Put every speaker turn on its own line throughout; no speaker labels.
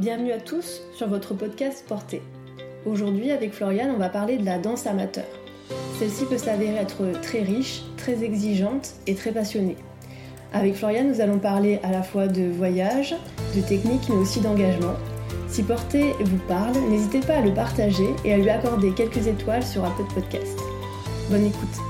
Bienvenue à tous sur votre podcast Porté. Aujourd'hui, avec Floriane, on va parler de la danse amateur. Celle-ci peut s'avérer être très riche, très exigeante et très passionnée. Avec Floriane, nous allons parler à la fois de voyage, de technique, mais aussi d'engagement. Si Porté vous parle, n'hésitez pas à le partager et à lui accorder quelques étoiles sur Apple Podcast. Bonne écoute.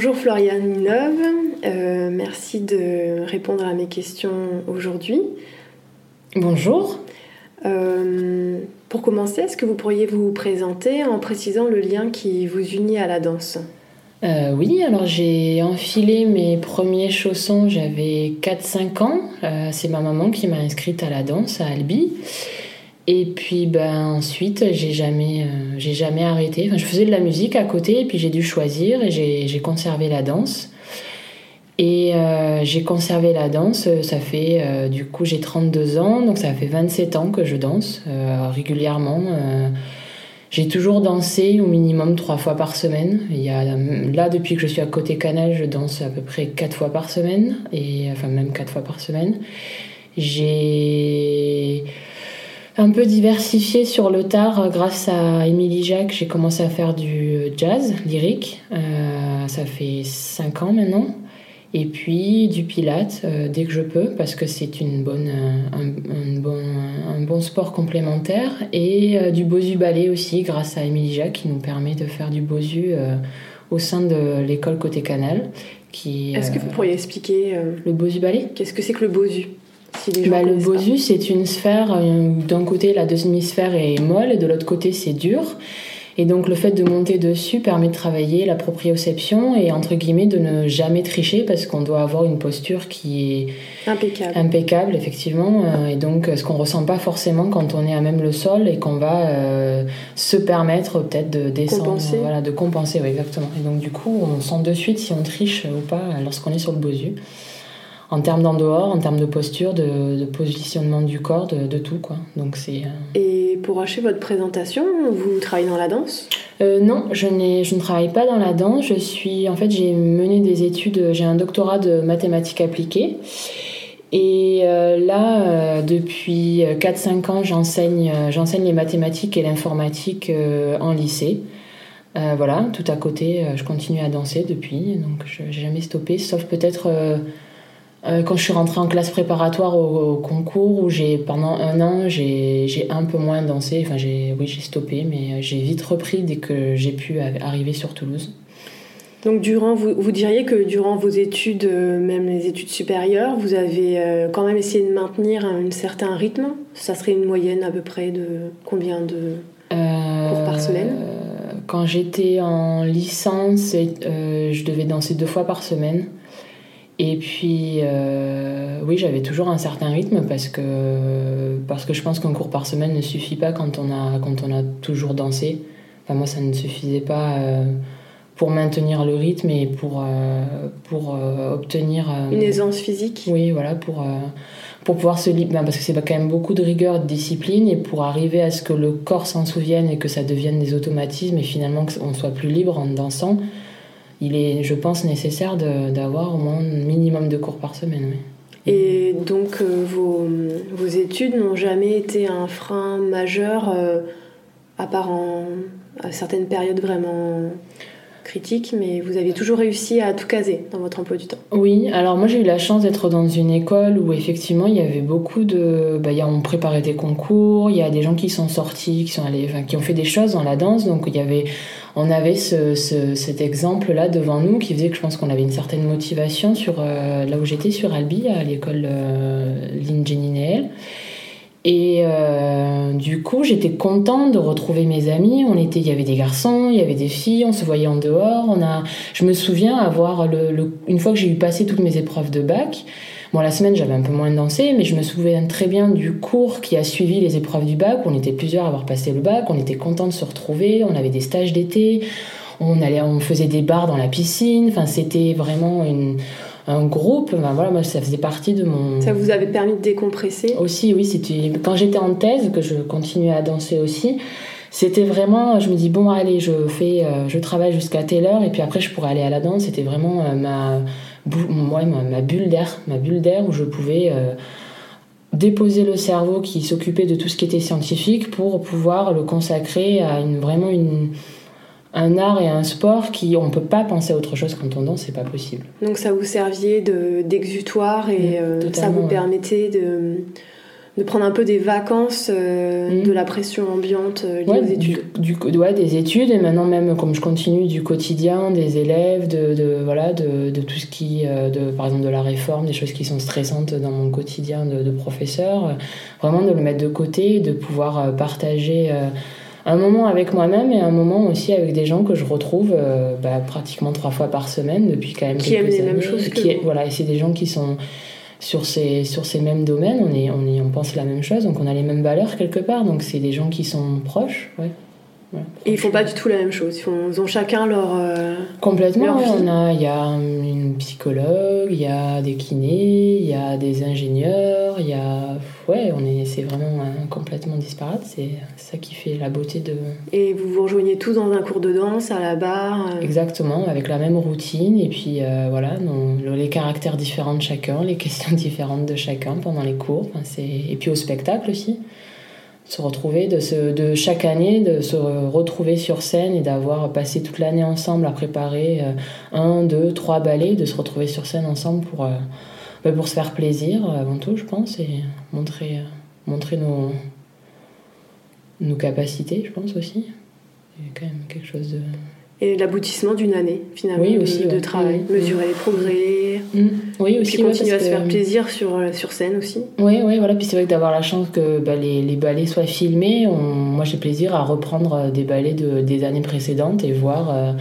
Bonjour Floriane Minove, euh, merci de répondre à mes questions aujourd'hui.
Bonjour.
Euh, pour commencer, est-ce que vous pourriez vous présenter en précisant le lien qui vous unit à la danse?
Euh, Oui, alors j'ai enfilé mes premiers chaussons, j'avais 4-5 ans. C'est ma maman qui m'a inscrite à la danse à Albi. Et puis ben, ensuite, j'ai jamais, euh, j'ai jamais arrêté. Enfin, je faisais de la musique à côté et puis j'ai dû choisir et j'ai conservé la danse. Et euh, j'ai conservé la danse, ça fait, euh, du coup j'ai 32 ans, donc ça fait 27 ans que je danse régulièrement. j'ai toujours dansé au minimum trois fois par semaine. Il y a, là, depuis que je suis à côté Canal, je danse à peu près quatre fois par semaine, et, enfin même quatre fois par semaine. J'ai un peu diversifié sur le tard euh, grâce à Émilie Jacques. J'ai commencé à faire du jazz lyrique. Euh, ça fait 5 ans maintenant. Et puis du pilate euh, dès que je peux parce que c'est une bonne, un, bon, un bon sport complémentaire. Et du bosu ballet aussi grâce à Émilie Jacques qui nous permet de faire du bosu au sein de l'école Côté Canal.
Est-ce que vous pourriez expliquer
le bosu ballet
Qu'est-ce que c'est que le bosu?
Bah, le bosu, c'est une sphère, euh, d'un côté la demi-sphère est molle et de l'autre côté c'est dur. Et donc le fait de monter dessus permet de travailler la proprioception et entre guillemets de ne jamais tricher parce qu'on doit avoir une posture qui est
impeccable,
impeccable effectivement. Euh, et donc ce qu'on ressent pas forcément quand on est à même le sol et qu'on va euh, se permettre peut-être de descendre,
compenser.
voilà, de compenser, exactement. Et donc du coup on sent de suite si on triche ou pas lorsqu'on est sur le bosu en termes d'en-dehors, en termes de posture, de, positionnement du corps, de, tout. Quoi. Donc c'est,
euh, Et pour achever votre présentation, vous travaillez dans la danse?
Euh, Non, je, je ne travaille pas dans la danse. Je suis, en fait, j'ai mené des études, j'ai un doctorat de mathématiques appliquées. Et euh, là, depuis 4-5 ans, j'enseigne, j'enseigne les mathématiques et l'informatique en lycée. voilà, tout à côté, je continue à danser depuis, donc je n'ai jamais stoppé, sauf peut-être euh, quand je suis rentrée en classe préparatoire au, concours, où j'ai pendant un an, j'ai un peu moins dansé. Enfin, j'ai oui, j'ai stoppé, mais j'ai vite repris dès que j'ai pu arriver sur Toulouse.
Donc, durant, vous, vous, diriez que durant vos études, euh, même les études supérieures, vous avez euh, quand même essayé de maintenir un, certain rythme? Ça serait une moyenne à peu près de combien de cours par semaine?
Quand j'étais en licence, je devais danser deux fois par semaine. Et puis, euh, oui, j'avais toujours un certain rythme parce que, parce que je pense qu'un cours par semaine ne suffit pas quand on a, quand on a toujours dansé. Enfin, moi, ça ne suffisait pas euh, pour maintenir le rythme et pour, euh, pour obtenir.
Une aisance physique
Oui, voilà, pour, pour pouvoir se libérer. Ben, parce que c'est quand même beaucoup de rigueur de discipline et pour arriver à ce que le corps s'en souvienne et que ça devienne des automatismes et finalement qu'on soit plus libre en dansant il est, je pense, nécessaire d'avoir au moins un minimum de cours par semaine.
Et donc, euh, vos, études n'ont jamais été un frein majeur, euh, à part à certaines périodes vraiment critiques, mais vous avez toujours réussi à tout caser dans votre emploi du temps.
Oui, alors moi j'ai eu la chance d'être dans une école où effectivement il y avait beaucoup de... Bah, on préparait des concours, il y a des gens qui sont sortis, qui, sont allés, qui ont fait des choses dans la danse, donc y avait on avait ce, cet exemple-là devant nous qui faisait que je pense qu'on avait une certaine motivation sur euh, là où j'étais, sur Albi, à l'école euh, Et euh, du coup, j'étais contente de retrouver mes amis. On était, il y avait des garçons, il y avait des filles, on se voyait en dehors. On a, je me souviens avoir le, une fois que j'ai eu passé toutes mes épreuves de bac. Bon, la semaine, j'avais un peu moins dansé, mais je me souviens très bien du cours qui a suivi les épreuves du bac. On était plusieurs à avoir passé le bac. On était contents de se retrouver. On avait des stages d'été. On allait, on faisait des bars dans la piscine. Enfin, c'était vraiment une un groupe. Ben voilà, moi, ça faisait partie de mon.
Ça vous avait permis de décompresser
Aussi, oui. C'était quand j'étais en thèse que je continuais à danser aussi. C'était vraiment, je me dis bon allez, je fais, euh, je travaille jusqu'à telle heure et puis après je pourrais aller à la danse. C'était vraiment euh, ma, ma, bulle d'air, ma bulle d'air où je pouvais euh, déposer le cerveau qui s'occupait de tout ce qui était scientifique pour pouvoir le consacrer à une vraiment une un art et un sport qui on peut pas penser à autre chose quand on danse c'est pas possible
donc ça vous serviait d'exutoire et euh, ça vous permettait de de prendre un peu des vacances euh, mm. de la pression ambiante euh, liée aux études.
Du, ouais, des études et maintenant même comme je continue du quotidien, des élèves, de, de voilà, de, de, tout ce qui, de, par exemple de la réforme, des choses qui sont stressantes dans mon quotidien de, professeur, vraiment de le mettre de côté, de pouvoir partager un moment avec moi-même et un moment aussi avec des gens que je retrouve euh, bah, pratiquement trois fois par semaine depuis quand même
qui
quelques
aiment les mêmes choses
qui voilà et c'est des gens qui sont sur ces sur ces mêmes domaines on est on est on pense la même chose donc on a les mêmes valeurs quelque part donc c'est des gens qui sont proches ouais
et ils font pas du tout la même chose. Ils, font, ils ont chacun leur. Euh,
Complètement. il y a une psychologue, il y a des kinés, il y a des ingénieurs, il y a. Ouais, on est, c'est vraiment complètement disparate. C'est ça qui fait la beauté de.
Et vous vous rejoignez tous dans un cours de danse, à la barre
euh Exactement, avec la même routine. Et puis euh, voilà, les caractères différents de chacun, les questions différentes de chacun pendant les cours. c'est... Et puis au spectacle aussi se retrouver, de, se, de chaque année, de se retrouver sur scène et d'avoir passé toute l'année ensemble à préparer euh, un, deux, trois ballets, de se retrouver sur scène ensemble pour, euh, bah, pour se faire plaisir avant tout, je pense, et montrer, euh, montrer nos, nos capacités, je pense aussi. C'est quand même quelque chose de
et l'aboutissement d'une année finalement de, travail, mesurer les progrès,
mm. oui aussi,
puis continuer à se faire plaisir sur, euh, sur scène aussi.
Oui, oui, voilà. Puis c'est vrai que d'avoir la chance que bah, les, les, ballets soient filmés, moi j'ai plaisir à reprendre euh, des ballets de, des années précédentes et voir, euh,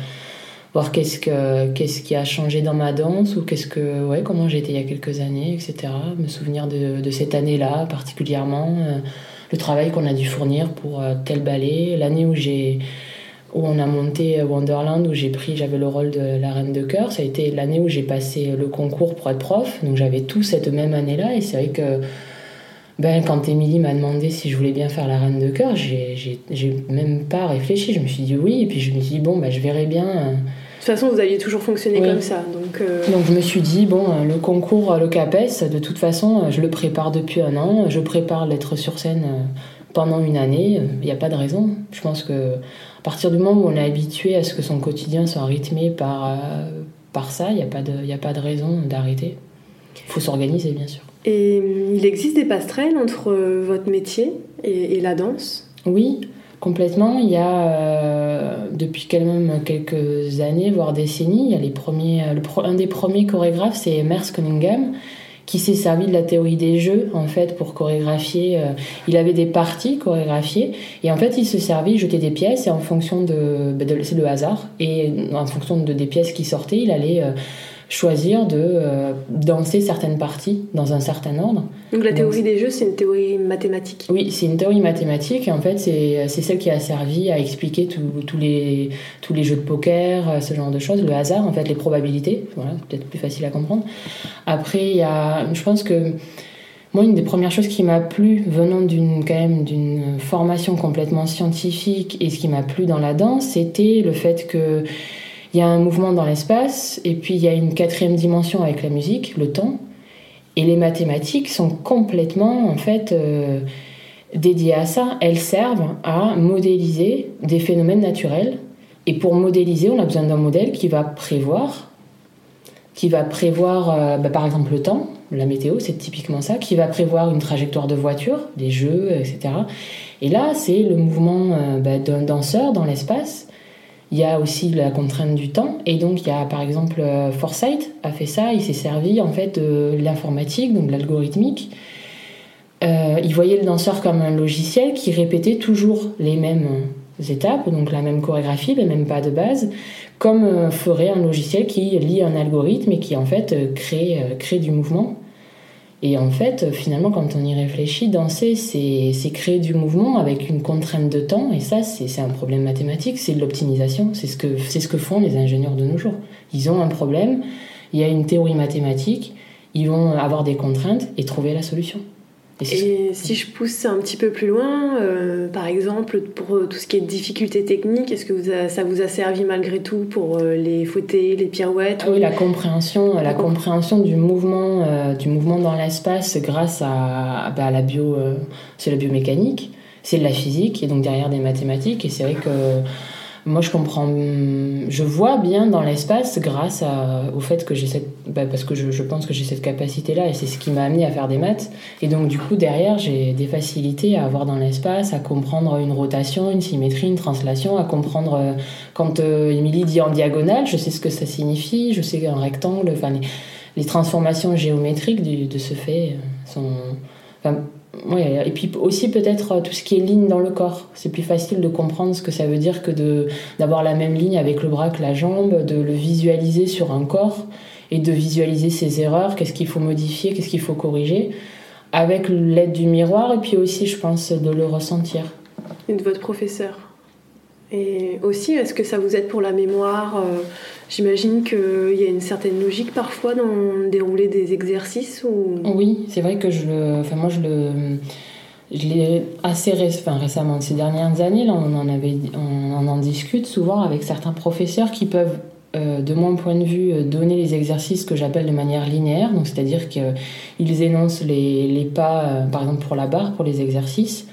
voir qu'est-ce, que, qu'est-ce qui a changé dans ma danse ou qu'est-ce que, ouais, comment j'étais il y a quelques années, etc. Me souvenir de, de cette année-là particulièrement, le travail qu'on a dû fournir pour tel ballet, l'année où j'ai où on a monté Wonderland, où j'ai pris, j'avais le rôle de la reine de cœur. Ça a été l'année où j'ai passé le concours pour être prof, donc j'avais tout cette même année-là. Et c'est vrai que ben, quand Émilie m'a demandé si je voulais bien faire la reine de cœur, j'ai même pas réfléchi. Je me suis dit oui, et puis je me suis dit bon, ben, je verrai bien. De
toute façon, vous aviez toujours fonctionné comme ça. Donc, euh,
donc je me suis dit, bon, le concours, le CAPES, de toute façon, je le prépare depuis un an. Je prépare d'être sur scène pendant une année. Il n'y a pas de raison. Je pense que à partir du moment où on est habitué à ce que son quotidien soit rythmé par, euh, par ça, il n'y a, pas de, a pas de raison d'arrêter. Il faut s'organiser, bien sûr.
Et il existe des passerelles entre votre métier et, la danse?
Oui, complètement. Il y a, euh, depuis même quelques années, voire décennies, il y a les premiers, un des premiers chorégraphes, c'est Merce Cunningham, qui s'est servi de la théorie des jeux en fait pour chorégraphier. Euh, il avait des parties chorégraphiées et en fait il se servait, jetait des pièces et en fonction de, bah, c'est le hasard et en fonction de des pièces qui sortaient, il allait euh, choisir de euh, danser certaines parties dans un certain ordre.
Donc la théorie des jeux, c'est une théorie mathématique
Oui, c'est une théorie mathématique et en fait c'est celle qui a servi à expliquer tous les, tous les jeux de poker, euh, ce genre de choses, le hasard, en fait les probabilités, voilà, peut-être plus facile à comprendre. Après, il y a, je pense que moi, une des premières choses qui m'a plu, venant d'une quand même d'une formation complètement scientifique, et ce qui m'a plu dans la danse, c'était le fait que il y a un mouvement dans l'espace, et puis il y a une quatrième dimension avec la musique, le temps. Et les mathématiques sont complètement, en fait, euh, dédiées à ça. Elles servent à modéliser des phénomènes naturels. Et pour modéliser, on a besoin d'un modèle qui va prévoir, qui va prévoir, euh, bah, par exemple, le temps. La météo, c'est typiquement ça, qui va prévoir une trajectoire de voiture, des jeux, etc. Et là, c'est le mouvement euh, bah, d'un danseur dans l'espace il y a aussi la contrainte du temps. Et donc, il y a par exemple euh, Foresight a fait ça. Il s'est servi en fait de l'informatique, donc de l'algorithmique. Euh, il voyait le danseur comme un logiciel qui répétait toujours les mêmes étapes, donc la même chorégraphie, les mêmes pas de base, comme ferait un logiciel qui lit un algorithme et qui en fait crée, crée du mouvement. Et en fait, finalement, quand on y réfléchit, danser, c'est créer du mouvement avec une contrainte de temps. Et ça, c'est un problème mathématique, c'est de l'optimisation. C'est ce, que, ce que font les ingénieurs de nos jours. Ils ont un problème, il y a une théorie mathématique, ils vont avoir des contraintes et trouver la solution.
Et, si je pousse un petit peu plus loin, euh, par exemple, pour euh, tout ce qui est difficultés techniques, est-ce que ça vous a servi malgré tout pour euh, les fouetter, les pirouettes
ah Oui, la compréhension, la compréhension du mouvement, du mouvement dans l'espace grâce à, bah, la bio, c'est la biomécanique, c'est de la physique et donc derrière des mathématiques. Et c'est vrai que moi je comprends, je vois bien dans l'espace grâce au fait que j'ai cette, bah, parce que je, pense que j'ai cette capacité-là et c'est ce qui m'a amené à faire des maths. Et donc du coup derrière j'ai des facilités à avoir dans l'espace, à comprendre une rotation, une symétrie, une translation, à comprendre euh, quand euh, Émilie dit en diagonale, je sais ce que ça signifie, je sais qu'un rectangle, enfin les, transformations géométriques de ce fait euh, sont, et puis aussi peut-être euh, tout ce qui est ligne dans le corps. C'est plus facile de comprendre ce que ça veut dire que d'avoir la même ligne avec le bras que la jambe, de le visualiser sur un corps et de visualiser ses erreurs, qu'est-ce qu'il faut modifier, qu'est-ce qu'il faut corriger, avec l'aide du miroir et puis aussi, je pense, de le ressentir.
Et de votre professeur et aussi, est-ce que ça vous aide pour la mémoire euh, J'imagine qu'il y a une certaine logique parfois dans dérouler des exercices ou...
Oui, c'est vrai que je le... Enfin, moi, je le... Je l'ai assez enfin, récemment, ces dernières années, on, en avait, on, en discute souvent avec certains professeurs qui peuvent, euh, de mon point de vue, euh, donner les exercices que j'appelle de manière linéaire. Donc, c'est-à-dire qu'ils énoncent les, les pas, par exemple pour la barre, pour les exercices,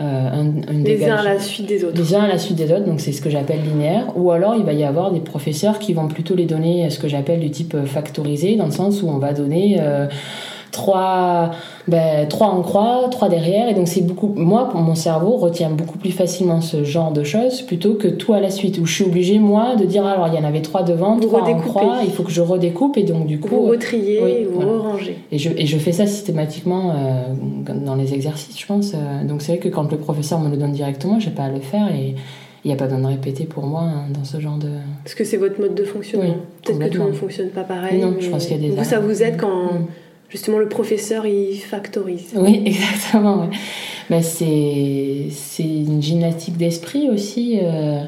euh, les uns à la suite des autres.
Les uns à la suite des autres, donc c'est ce que j'appelle linéaire. Ou alors il va y avoir des professeurs qui vont plutôt les donner ce que j'appelle du type factorisé, dans le sens où on va donner euh, trois, ben, trois en croix, trois derrière. Et donc, c'est beaucoup, moi, pour mon cerveau, retient beaucoup plus facilement ce genre de choses plutôt que tout à la suite, où je suis obligée, moi, de dire, alors, il y en avait trois devant, trois en croix, il faut que je redécoupe. Et donc, du coup.
Vous retriez, vous voilà.
Et je, et je fais ça systématiquement euh, dans les exercices, je pense. Euh. Donc, c'est vrai que quand le professeur me le donne directement, j'ai pas à le faire et il n'y a pas besoin de répéter pour moi hein, dans ce genre de.
Parce que c'est votre mode de fonctionnement. Peut-être que tout le monde ne fonctionne pas pareil.
Non, je pense qu'il y a des.
Vous, ça vous aide quand. Mm justement le professeur il factorise.
Oui, exactement. Ouais. c'est, une gymnastique d'esprit aussi. Euh,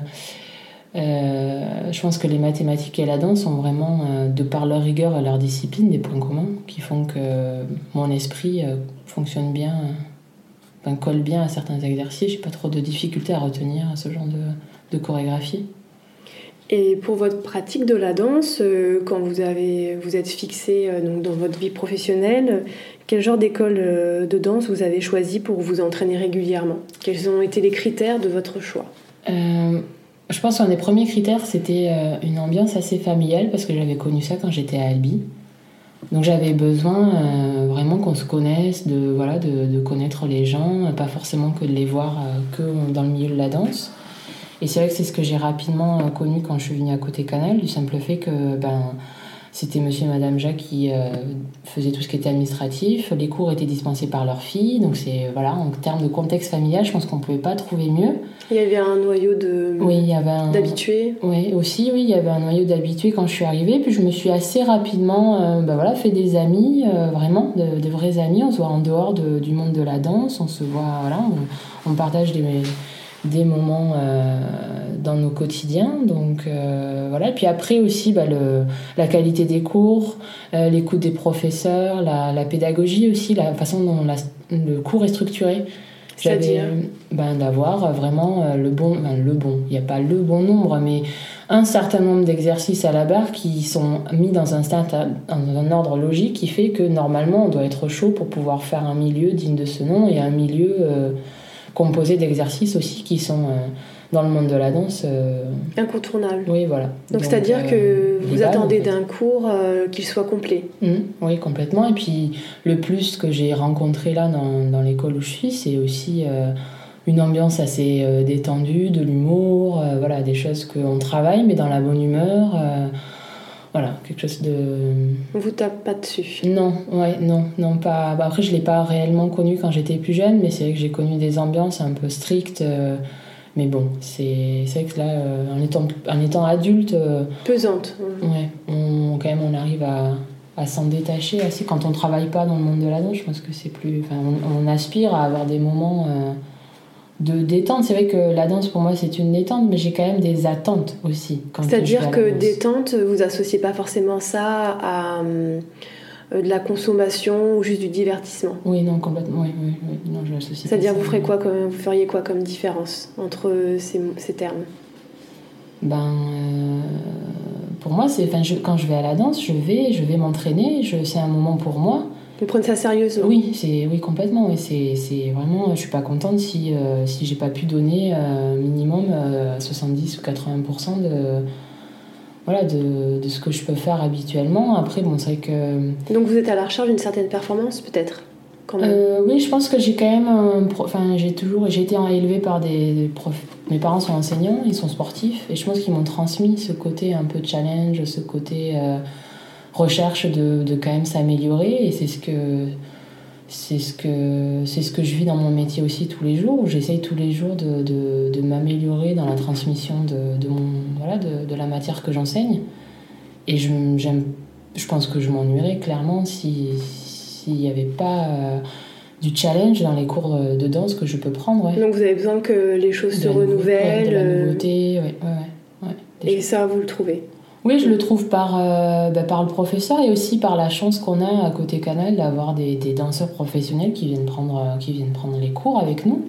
euh, je pense que les mathématiques et la danse sont vraiment, euh, de par leur rigueur et leur discipline, des points communs qui font que mon esprit fonctionne bien, colle bien à certains exercices. J'ai pas trop de difficultés à retenir ce genre de chorégraphie.
Et pour votre pratique de la danse, euh, quand vous, avez, vous êtes fixé euh, donc dans votre vie professionnelle, quel genre d'école euh, de danse vous avez choisi pour vous entraîner régulièrement? Quels ont été les critères de votre choix?
Je pense qu'un des premiers critères, c'était une ambiance assez familiale, parce que j'avais connu ça quand j'étais à Albi. Donc j'avais besoin vraiment qu'on se connaisse, de, voilà, de, de, connaître les gens, pas forcément que de les voir que dans le milieu de la danse. Et c'est vrai que c'est ce que j'ai rapidement euh, connu quand je suis venue à Côté Canal, du simple fait que ben, c'était monsieur et madame Jacques qui euh, faisaient tout ce qui était administratif. Les cours étaient dispensés par leur fille. Donc, c'est, voilà, en termes de contexte familial, je pense qu'on ne pouvait pas trouver mieux.
Il y avait un noyau de,
oui, il y avait un...
d'habitués
Oui, aussi, oui, il y avait un noyau d'habitués quand je suis arrivée. Puis je me suis assez rapidement euh, ben voilà, fait des amis, vraiment, de, vrais amis. On se voit en dehors de, du monde de la danse. On se voit, voilà, on, on partage des des moments euh, dans nos quotidiens. Donc euh, voilà. Puis après aussi, bah, le, la qualité des cours, euh, l'écoute des professeurs, la, la, pédagogie aussi, la façon dont le cours est structuré.
C'est-à-dire?
ben, D'avoir vraiment le bon, le bon, il n'y a pas le bon nombre, mais un certain nombre d'exercices à la barre qui sont mis dans un, dans un ordre logique qui fait que normalement on doit être chaud pour pouvoir faire un milieu digne de ce nom et un milieu composé d'exercices aussi qui sont euh, dans le monde de la danse. Euh,
Incontournables.
Oui, voilà.
Donc, c'est-à-dire que euh, vous attendez d'un cours qu'il soit complet.
Mmh, oui, complètement. Et puis le plus que j'ai rencontré là dans, dans l'école où je suis, c'est aussi une ambiance assez détendue, de l'humour, voilà, des choses qu'on travaille, mais dans la bonne humeur. Voilà, quelque chose de.
On vous tape pas dessus
Non, ouais, non, non, pas. Bah, après, je l'ai pas réellement connu quand j'étais plus jeune, mais c'est vrai que j'ai connu des ambiances un peu strictes. euh, mais bon, c'est vrai que là, euh, en, étant, en étant adulte, euh,
Pesante.
ouais, on, quand même, on arrive à, à s'en détacher assez. Quand on travaille pas dans le monde de la danse, je pense que c'est plus. Enfin, on, on aspire à avoir des moments. De détente, c'est vrai que la danse pour moi c'est une détente, mais j'ai quand même des attentes aussi.
C'est-à-dire que détente, vous associez pas forcément ça à euh, de la consommation ou juste du divertissement?
Oui, non, complètement. Oui, oui, oui. Non, je l'associe
C'est-à-dire vous ferez quoi comme, vous feriez quoi comme différence entre ces, ces termes?
Ben, euh, pour moi, c'est, je- quand je vais à la danse, je vais, je vais m'entraîner. Je, c'est un moment pour moi.
Vous prenez ça sérieusement
Oui, c'est, oui, complètement. Oui, c'est, vraiment. Je suis pas contente si, euh, si j'ai pas pu donner euh, minimum euh, 70 ou 80 de, voilà, de, de ce que je peux faire habituellement. Après, bon, c'est vrai que.
Donc vous êtes à la recherche d'une certaine performance peut-être.
Euh, oui, je pense que j'ai quand même enfin j'ai toujours j'ai été élevée par des, des profs mes parents sont enseignants ils sont sportifs et je pense qu'ils m'ont transmis ce côté un peu challenge ce côté euh, recherche de, de quand même s'améliorer et c'est ce que c'est ce que c'est ce que je vis dans mon métier aussi tous les jours où j'essaye tous les jours de, de, de m'améliorer dans la transmission de, de mon voilà de, de la matière que j'enseigne et je j'aime je pense que je m'ennuierais clairement si s'il n'y avait pas euh, du challenge dans les cours de danse que je peux prendre ouais.
Donc vous avez besoin que les choses se renouvellent euh,
ouais, ouais,
et ça vous le trouvez.
Oui, je le trouve par, euh, bah, par le professeur et aussi par la chance qu'on a à côté Canal d'avoir des, danseurs professionnels qui viennent, prendre, euh, qui viennent prendre les cours avec nous.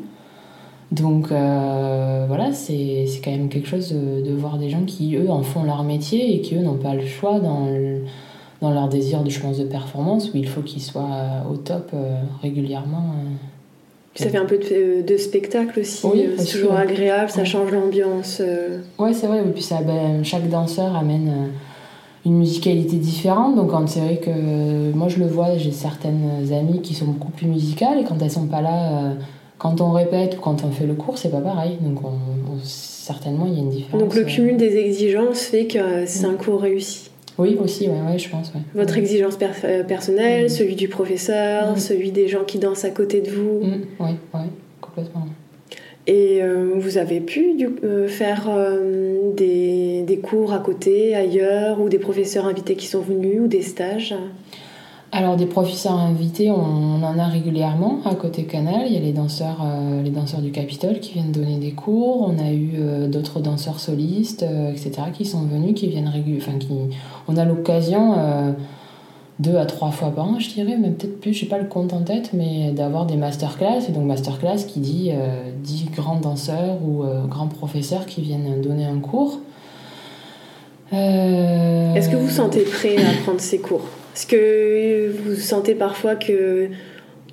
Donc euh, voilà, c'est quand même quelque chose de, voir des gens qui, eux, en font leur métier et qui, eux, n'ont pas le choix dans, dans leur désir, de, pense, de performance, où il faut qu'ils soient au top régulièrement. Euh.
Ça fait un peu de, de spectacle aussi.
Oui,
euh, c'est toujours agréable, ça change l'ambiance. euh.
Ouais, c'est vrai. Et puis ça, ben, chaque danseur amène euh, une musicalité différente. Donc quand c'est vrai que euh, moi je le vois, j'ai certaines amies qui sont beaucoup plus musicales et quand elles sont pas là, euh, quand on répète ou quand on fait le cours, c'est pas pareil. Donc on, on- certainement il y a une différence.
Donc le
euh.
cumul des exigences fait que euh, c'est un cours réussi.
Oui, aussi, ouais, ouais, je pense. Ouais.
Votre exigence per- euh, personnelle,
Mhm.
celui du professeur,
Mhm.
celui des gens qui dansent à côté de vous.
Mm, oui, ouais, complètement.
Et euh, vous avez pu du- euh, faire euh, des, des cours à côté, ailleurs, ou des professeurs invités qui sont venus, ou des stages?
Alors des professeurs invités, on, en a régulièrement à côté Canal. Il y a les danseurs, euh, les danseurs du Capitole qui viennent donner des cours. On a eu euh, d'autres danseurs solistes, euh, etc., qui sont venus, qui viennent régulièrement. Enfin, qui, on a l'occasion deux à trois fois par an, je dirais, même peut-être plus. Je n'ai pas le compte en tête, mais d'avoir des masterclass. Et donc masterclass qui dit 10 grands danseurs ou grands professeurs qui viennent donner un cours.
Est-ce que vous sentez prêt à prendre ces cours? Est-ce que vous sentez parfois que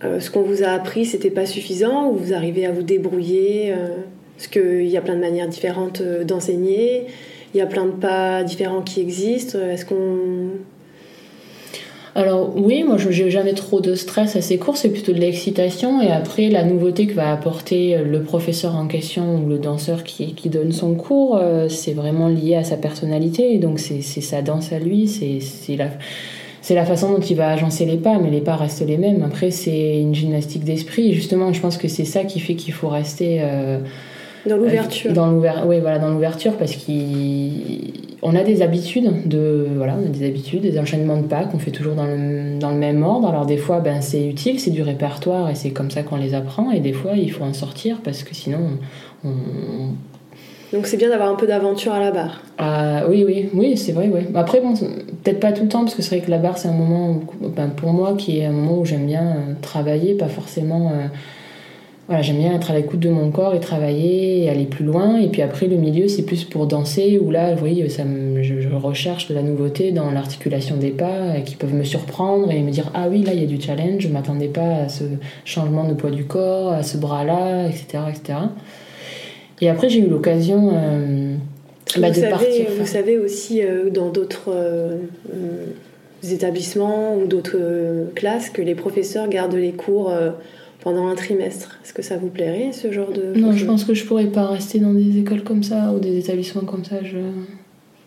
euh, ce qu'on vous a appris, c'était pas suffisant, ou vous arrivez à vous débrouiller euh, Parce qu'il y a plein de manières différentes euh, d'enseigner, il y a plein de pas différents qui existent. Est-ce qu'on
Alors oui, moi je n'ai jamais trop de stress à ces cours, c'est plutôt de l'excitation et après la nouveauté que va apporter le professeur en question ou le danseur qui, qui donne son cours, euh, c'est vraiment lié à sa personnalité, et donc c'est sa danse à lui, c'est la, c'est la façon dont il va agencer les pas, mais les pas restent les mêmes. Après c'est une gymnastique d'esprit justement je pense que c'est ça qui fait qu'il faut rester... euh,
dans l'ouverture
dans l'ouver- oui, voilà, dans l'ouverture, parce qu'on a des habitudes, de, voilà, on a des habitudes, des enchaînements de pas qu'on fait toujours dans le, dans le même ordre. Alors des fois, ben, c'est utile, c'est du répertoire et c'est comme ça qu'on les apprend. Et des fois, il faut en sortir parce que sinon, on, on-
Donc c'est bien d'avoir un peu d'aventure à la barre.
ah, oui, oui, oui, c'est vrai, oui. Après, bon, peut-être pas tout le temps, parce que c'est vrai que la barre, c'est un moment, ben, pour moi, qui est un moment où j'aime bien euh, travailler, pas forcément. euh, voilà, j'aime bien être à l'écoute de mon corps et travailler et aller plus loin. Et puis après, le milieu, c'est plus pour danser, où là, voyez, ça je, je recherche de la nouveauté dans l'articulation des pas, euh, qui peuvent me surprendre et me dire Ah oui, là, il y a du challenge, je m'attendais pas à ce changement de poids du corps, à ce bras-là, etc., etc. Et après, j'ai eu l'occasion. euh, bah, de
savez,
partir
vous savez aussi euh, dans d'autres euh, établissements ou d'autres classes que les professeurs gardent les cours pendant un trimestre. Est-ce que ça vous plairait ce genre de
Non, je pense que je pourrais pas rester dans des écoles comme ça ou des établissements comme ça. Je,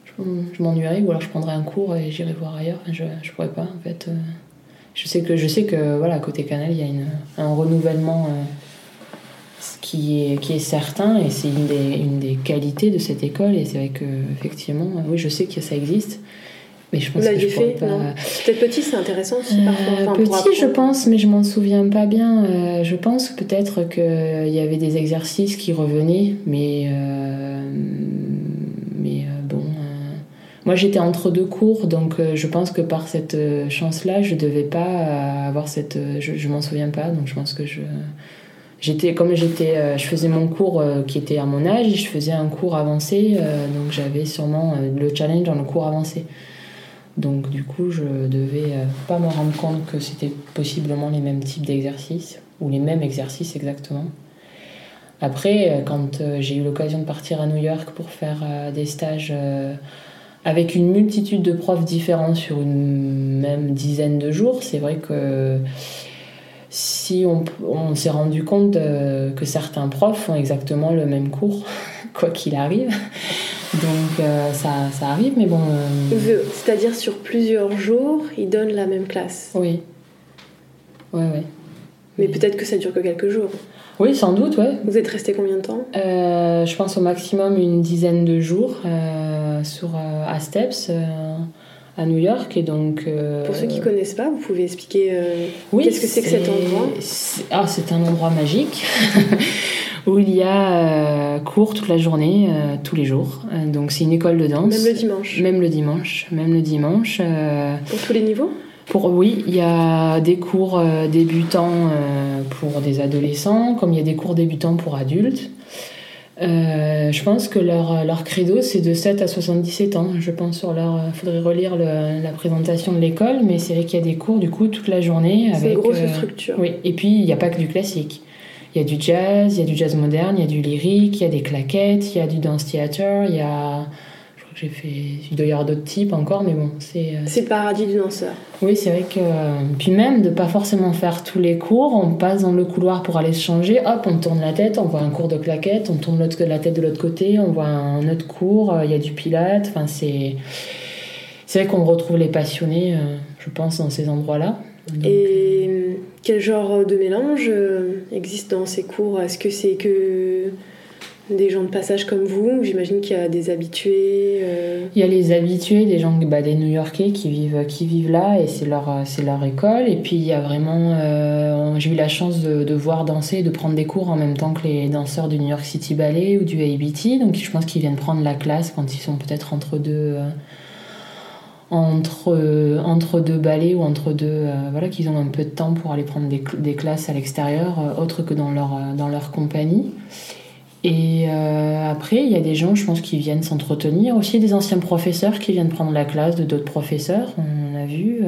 je je, m'ennuierais ou alors je prendrais un cours et j'irais voir ailleurs. je ne pourrais pas en fait. je sais que je sais que voilà côté canal il y a une, un renouvellement qui est, qui est certain et c'est une des, une des qualités de cette école et c'est vrai que effectivement oui je sais que ça existe
mais je pense que fait Peut-être petit, c'est intéressant aussi parfois.
petit, je pense, mais je m'en souviens pas bien. Euh, je pense peut-être qu'il y avait des exercices qui revenaient, mais, euh, mais euh, bon. moi, j'étais entre deux cours, donc je pense que par cette chance-là, je devais pas avoir cette. je, je m'en souviens pas, donc je pense que je. J'étais comme j'étais, je faisais mon cours qui était à mon âge, je faisais un cours avancé, donc j'avais sûrement le challenge dans le cours avancé. Donc du coup, je devais euh, pas me rendre compte que c'était possiblement les mêmes types d'exercices, ou les mêmes exercices exactement. Après, euh, quand euh, j'ai eu l'occasion de partir à New York pour faire des stages avec une multitude de profs différents sur une même dizaine de jours, c'est vrai que si on, on s'est rendu compte que certains profs font exactement le même cours, quoi qu'il arrive, donc euh, ça, ça, arrive, mais bon.
Euh, c'est-à-dire sur plusieurs jours, ils donnent la même classe.
Oui. Ouais, ouais.
Mais peut-être que ça dure que quelques jours.
Oui, sans doute, ouais.
Vous êtes resté combien de temps?
Euh, Je pense au maximum une dizaine de jours sur, à Steps à New York. Et donc,
Pour ceux qui ne connaissent pas, vous pouvez expliquer oui, qu'est-ce que c'est que cet endroit
Ah, c'est un endroit magique. où il y a euh, cours toute la journée, euh, tous les jours. Euh, donc c'est une école de danse.
Même le dimanche.
Même le dimanche. Même le dimanche.
pour tous les niveaux
pour, oui, il y a des cours débutants pour des adolescents, comme il y a des cours débutants pour adultes. Je pense que leur, leur credo, c'est de 7 à 77 ans. Je pense sur leur. Il faudrait relire la présentation de l'école, mais c'est vrai qu'il y a des cours du coup toute la journée.
C'est une grosse structure.
Oui, et puis il n'y a pas que du classique. Il y a du jazz, il y a du jazz moderne, il y a du lyrique, il y a des claquettes, il y a du dance theater, il y a. J'ai fait. Il doit y avoir d'autres types encore, mais bon, c'est.
Euh, c'est le paradis du danseur.
Oui, c'est vrai que. Puis même de pas forcément faire tous les cours, on passe dans le couloir pour aller se changer, hop, on tourne la tête, on voit un cours de claquettes, on tourne la tête de l'autre côté, on voit un autre cours, euh, il y a du pilate, enfin c'est. C'est vrai qu'on retrouve les passionnés, euh, je pense, dans ces endroits-là.
Et quel genre de mélange euh, existe dans ces cours? Est-ce que c'est que des gens de passage comme vous J'imagine qu'il y a des habitués. Euh.
Il y a les habitués, des gens, bah, des New-Yorkais qui vivent, qui vivent là et c'est leur, c'est leur école. Et puis il y a vraiment. Euh, j'ai eu la chance de, voir danser, de prendre des cours en même temps que les danseurs du New York City Ballet ou du ABT. Donc je pense qu'ils viennent prendre la classe quand ils sont peut-être entre deux euh, ballets ou entre deux. Euh, voilà, qu'ils ont un peu de temps pour aller prendre des, des classes à l'extérieur, euh, autre que dans leur, dans leur compagnie. Et après, il y a des gens, je pense, qui viennent s'entretenir. Aussi des anciens professeurs qui viennent prendre la classe de d'autres professeurs, on a vu.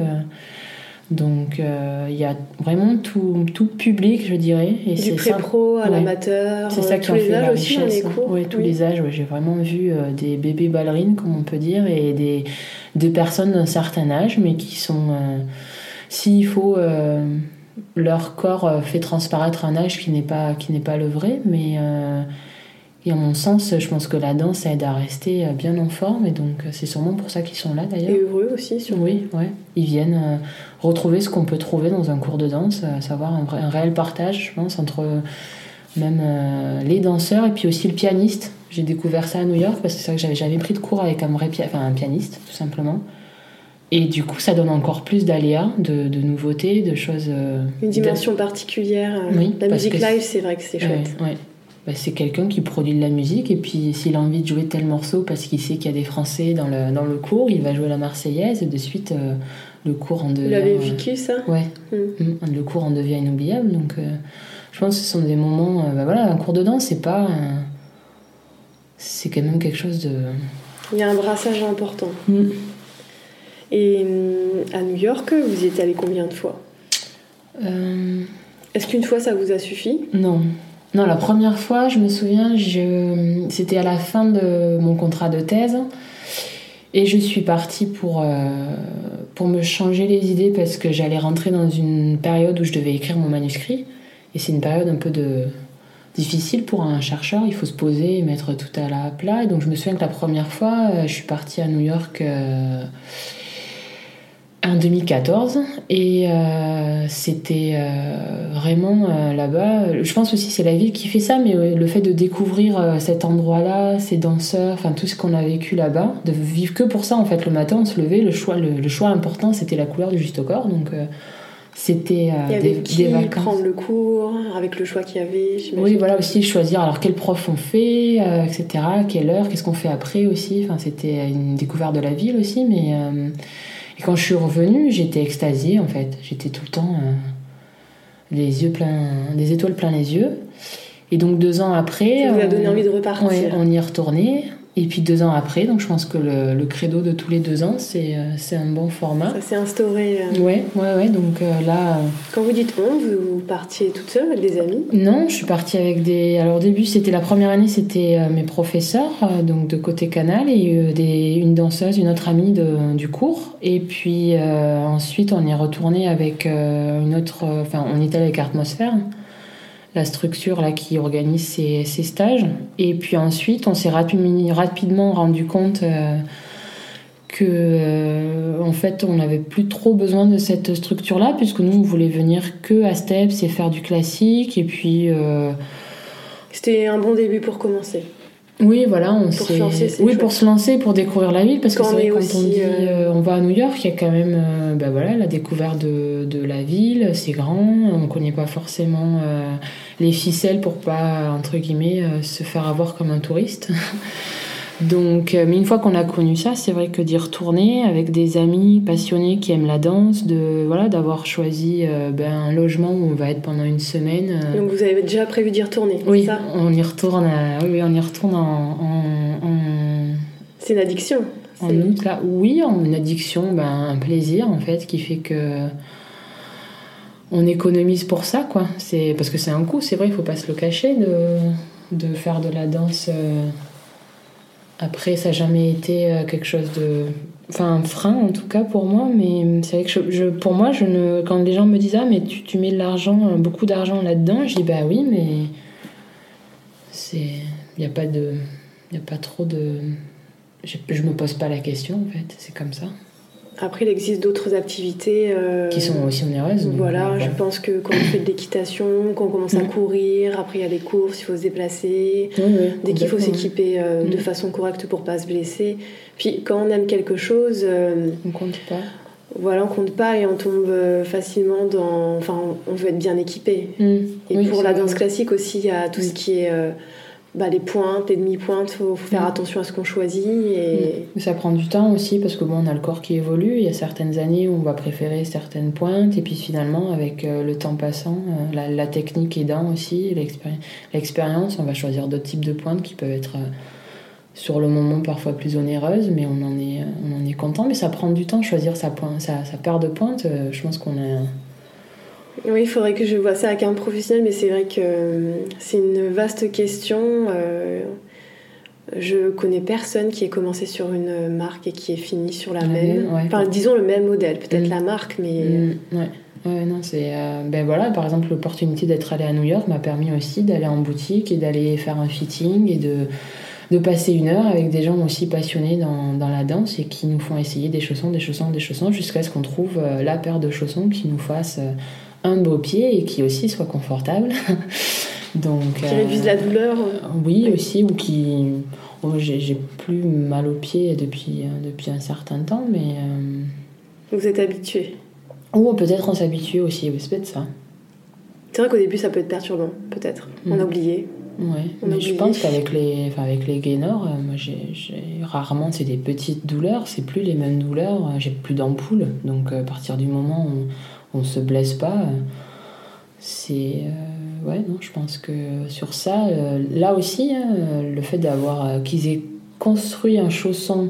Donc il y a vraiment tout, tout public, je dirais.
Et du pré-pro à l'amateur.
C'est ça qui en fait la richesse. Oui, tous les âges. J'ai vraiment vu des bébés ballerines, comme on peut dire, et des de personnes d'un certain âge, mais qui sont, euh, s'il faut, euh, leur corps euh, fait transparaître un âge qui n'est pas, qui n'est pas le vrai, mais et en mon sens, je pense que la danse aide à rester bien en forme, et donc c'est sûrement pour ça qu'ils sont là d'ailleurs.
Et heureux aussi, sûrement.
Oui, ouais. Ils viennent retrouver ce qu'on peut trouver dans un cours de danse, à savoir un, un réel partage, je pense, entre même les danseurs et puis aussi le pianiste. J'ai découvert ça à New York parce que c'est vrai que j'avais jamais pris de cours avec un vrai enfin, un pianiste, tout simplement. Et du coup, ça donne encore plus d'aléas, de, de, nouveautés, de choses. Euh,
Une dimension particulière. Euh, oui, la musique live, c'est vrai que c'est chouette.
Ouais, bah, c'est quelqu'un qui produit de la musique et puis s'il a envie de jouer tel morceau parce qu'il sait qu'il y a des Français dans le, dans le cours, il va jouer la Marseillaise et de suite euh, le cours en devient. Vous
l'avez vécu ça?
Ouais. Hmm. Hmm. Le cours en devient inoubliable. Donc je pense que ce sont des moments. Bah, voilà, un cours de danse, c'est pas c'est quand même quelque chose de.
Il y a un brassage important. Mm. Et à New York, vous y êtes allé combien de fois? Euh, Est-ce qu'une fois ça vous a suffi?
Non. Non, la première fois, je me souviens, je... c'était à la fin de mon contrat de thèse. Et je suis partie pour, euh, pour me changer les idées parce que j'allais rentrer dans une période où je devais écrire mon manuscrit. Et c'est une période un peu de, difficile pour un chercheur. Il faut se poser et mettre tout à la plat. Et donc je me souviens que la première fois, je suis partie à New York en 2014 et euh, c'était euh, vraiment euh, là-bas je pense aussi c'est la ville qui fait ça mais le fait de découvrir cet endroit-là ces danseurs enfin tout ce qu'on a vécu là-bas de vivre que pour ça en fait le matin on se levait le choix le, choix important c'était la couleur du juste corps donc c'était
des, qui vacances. prendre le cours avec le choix qu'il y avait
oui voilà aussi choisir alors quel prof on fait etc quelle heure qu'est-ce qu'on fait après aussi enfin c'était une découverte de la ville aussi mais et quand je suis revenue, j'étais extasiée en fait. J'étais tout le temps euh, les yeux pleins, des étoiles plein les yeux. Et donc deux ans après,
ça vous a donné envie de repartir.
on y est retourné. Et puis deux ans après, donc je pense que le, le credo de tous les deux ans, c'est, euh, c'est un bon format.
Ça s'est instauré.
Euh. Ouais, ouais, ouais. Donc euh, là.
Quand vous dites on, vous partiez toute seule avec des amis?
Non, je suis partie avec des. Alors au début, c'était la première année, c'était mes professeurs, donc de côté canal, et des, une danseuse, une autre amie de, du cours. Et puis ensuite, on est retourné avec une autre. Enfin, on allé avec Atmosphère la structure là qui organise ces, stages. Et puis ensuite, on s'est rapidement rendu compte euh, que euh, en fait, on n'avait plus trop besoin de cette structure-là, puisque nous, on voulait venir que à Steps et faire du classique. Et puis. Euh,
C'était un bon début pour commencer.
Oui, voilà, on pour se lancer, oui, pour se lancer, pour découvrir la ville, parce que c'est quand on dit on va à New York, il y a quand même ben voilà, la découverte de, de la ville, c'est grand, on ne connaît pas forcément les ficelles pour pas, entre guillemets, euh, se faire avoir comme un touriste. Donc, euh, mais une fois qu'on a connu ça, c'est vrai que d'y retourner avec des amis passionnés qui aiment la danse, de voilà, d'avoir choisi euh, ben, un logement où on va être pendant une semaine.
Donc vous avez déjà prévu d'y retourner
Oui, ça? on y retourne. oui, on y retourne en.
C'est une addiction.
En août là, oui, une addiction, ben, un plaisir en fait qui fait que on économise pour ça, quoi. C'est parce que c'est un coût, c'est vrai, il faut pas se le cacher de, de faire de la danse. Après, ça n'a jamais été euh, quelque chose de, enfin un frein en tout cas pour moi. Mais c'est vrai que pour moi, quand les gens me disent ah mais tu, mets de l'argent, euh, beaucoup d'argent là-dedans, je dis bah oui, mais c'est, il n'y a pas de, trop de, je, je me pose pas la question en fait, c'est comme ça.
Après, il existe d'autres activités. Euh,
qui sont aussi onéreuses.
Voilà, je pense que quand on fait de l'équitation, quand on commence à mm. courir, après il y a des courses, il faut se déplacer. dès qu'il faut s'équiper euh, de mm. façon correcte pour pas se blesser. Puis quand on aime quelque chose.
Euh, on compte pas.
Voilà, on compte pas et on tombe facilement dans. Enfin, on veut être bien équipé. Mm. Et pour la danse classique aussi, il y a tout ce qui est bah, les pointes, les demi-pointes, il faut, faire mm. attention à ce qu'on choisit. Et...
Mm. Ça prend du temps aussi parce que bon, on a le corps qui évolue. Il y a certaines années où on va préférer certaines pointes et puis finalement, avec euh, le temps passant, euh, la, technique aidant aussi, l'expérience, on va choisir d'autres types de pointes qui peuvent être euh, sur le moment parfois plus onéreuses, mais on en est, on en est content. Mais ça prend du temps choisir sa, pointe, sa, sa paire de pointes. Je pense qu'on a
oui, il faudrait que je vois ça avec un professionnel, mais c'est vrai que euh, c'est une vaste question. Euh, je connais personne qui ait commencé sur une marque et qui ait fini sur la, même. Enfin, disons le même modèle, peut-être mm. la marque, mais.
Mm, ouais. Ouais, non, c'est. Euh, ben voilà, par exemple, l'opportunité d'être allé à New York m'a permis aussi d'aller en boutique et d'aller faire un fitting et de, de passer une heure avec des gens aussi passionnés dans, dans, la danse et qui nous font essayer des chaussons, des chaussons, des chaussons, jusqu'à ce qu'on trouve la paire de chaussons qui nous fasse un beau pied et qui aussi soit confortable.
Donc, qui réduise la douleur
euh, Oui, aussi, ou qui. Oh, j'ai plus mal au pied depuis, euh, depuis un certain temps, mais. Euh,
Vous êtes habitué
Ou peut-être on s'habitue aussi, c'est peut-être ça.
C'est vrai qu'au début ça peut être perturbant, peut-être. On a mm. oublié.
Ouais, mais je pense qu'avec les, enfin avec les gainers, moi j'ai rarement c'est des petites douleurs, c'est plus les mêmes douleurs, j'ai plus d'ampoules, donc à partir du moment où on se blesse pas. C'est. Euh, ouais, non, je pense que sur ça, euh, là aussi, hein, le fait d'avoir. Euh, qu'ils aient construit un chausson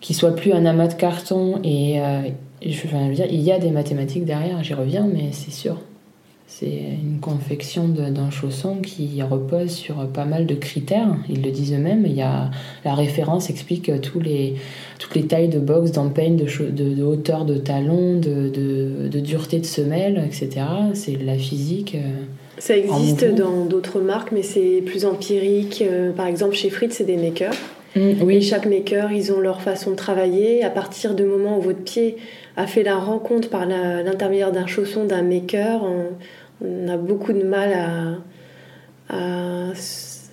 qui soit plus un amas de carton et. je, veux dire, il y a des mathématiques derrière, j'y reviens, mais c'est sûr. C'est une confection d'un chausson qui repose sur pas mal de critères. Ils le disent eux-mêmes. Il y a, la référence explique tous les, toutes les tailles de box, d'empeigne, de, de, hauteur de talon, de, de, dureté de semelle, etc. C'est la physique. Euh,
Ça existe dans d'autres marques, mais c'est plus empirique. Euh, par exemple, chez Fritz, c'est des makers. Mmh, oui. Et chaque maker, ils ont leur façon de travailler. À partir du moment où votre pied a fait la rencontre par l'intermédiaire d'un chausson d'un maker, on a beaucoup de mal à,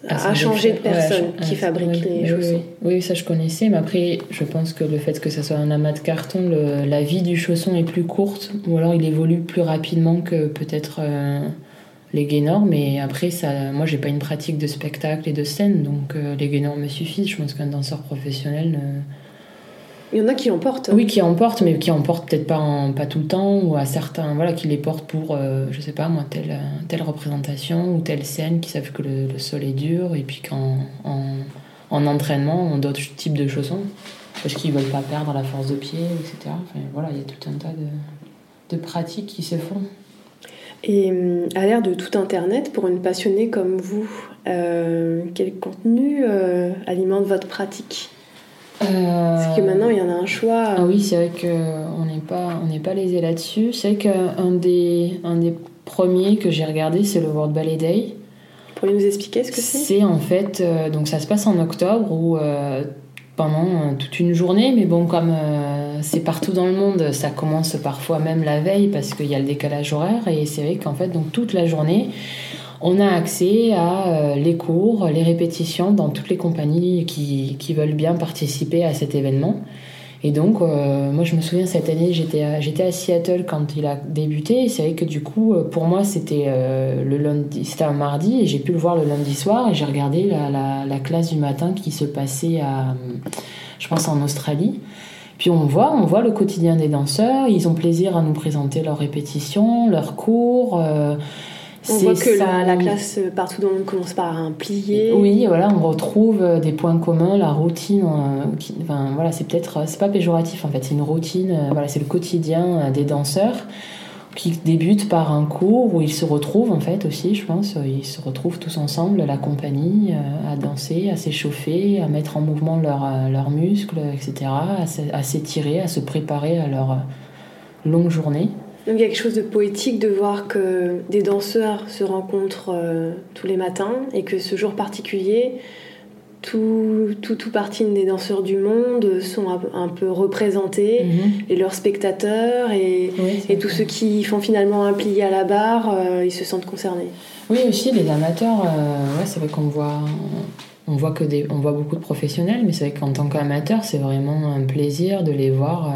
à, changer de personne qui fabrique les chaussons.
Oui, ça je connaissais, mais après, je pense que le fait que ça soit un amas de carton, la vie du chausson est plus courte, ou alors il évolue plus rapidement que peut-être euh, les gainers, mais après, ça, moi j'ai pas une pratique de spectacle et de scène, donc euh, les gainers me suffisent. Je pense qu'un danseur professionnel.
Il y en a qui en portent.
Oui, qui en portent, mais qui en portent peut-être pas, pas tout le temps, ou à certains, voilà, qui les portent pour, euh, je sais pas moi, telle, telle représentation ou telle scène, qui savent que le, sol est dur, et puis qu'en en, entraînement, on d'autres types de chaussons, parce qu'ils veulent pas perdre la force de pied, etc. Enfin, voilà, il y a tout un tas de, de pratiques qui se font.
Et hum, à l'ère de tout Internet, pour une passionnée comme vous, euh, quel contenu euh, alimente votre pratique? Parce que maintenant, il y en a un choix.
Ah oui, c'est vrai qu'on n'est pas, on pas lésé là-dessus. C'est vrai qu'un des, un des premiers que j'ai regardé, c'est le World Ballet Day.
Vous pourriez nous expliquer ce que c'est?
C'est en fait, euh, donc ça se passe en octobre où euh, pendant euh, toute une journée, mais bon, comme c'est partout dans le monde, ça commence parfois même la veille parce qu'il y a le décalage horaire et c'est vrai qu'en fait, donc toute la journée, on a accès à euh, les cours, les répétitions dans toutes les compagnies qui, veulent bien participer à cet événement. Et donc, euh, moi, je me souviens cette année, j'étais à, j'étais à Seattle quand il a débuté. Et c'est vrai que du coup, euh, pour moi, c'était le lundi, c'était un mardi, et j'ai pu le voir le lundi soir. Et j'ai regardé la, la, classe du matin qui se passait à, je pense, en Australie. Puis on voit, on voit le quotidien des danseurs. Ils ont plaisir à nous présenter leurs répétitions, leurs cours.
On voit que la, classe euh, partout dans le monde commence par un plié.
Oui, voilà, on retrouve euh, des points communs, la routine. Euh, enfin, voilà, c'est peut-être, c'est pas péjoratif en fait, c'est une routine. voilà, c'est le quotidien des danseurs qui débutent par un cours où ils se retrouvent en fait aussi, je pense. Ils se retrouvent tous ensemble, la compagnie, à danser, à s'échauffer, à mettre en mouvement leurs muscles, etc., à s'étirer, à se préparer à leur longue journée.
Donc il y a quelque chose de poétique de voir que des danseurs se rencontrent euh, tous les matins et que ce jour particulier, tout, tout, tout partie des danseurs du monde sont un, peu représentés mhm. et leurs spectateurs et, et tous ceux qui font finalement un plié à la barre, euh, ils se sentent concernés.
Oui, aussi les amateurs, euh, ouais, c'est vrai qu'on voit. On voit, que des, on voit beaucoup de professionnels, mais c'est vrai qu'en tant qu'amateur, c'est vraiment un plaisir de les voir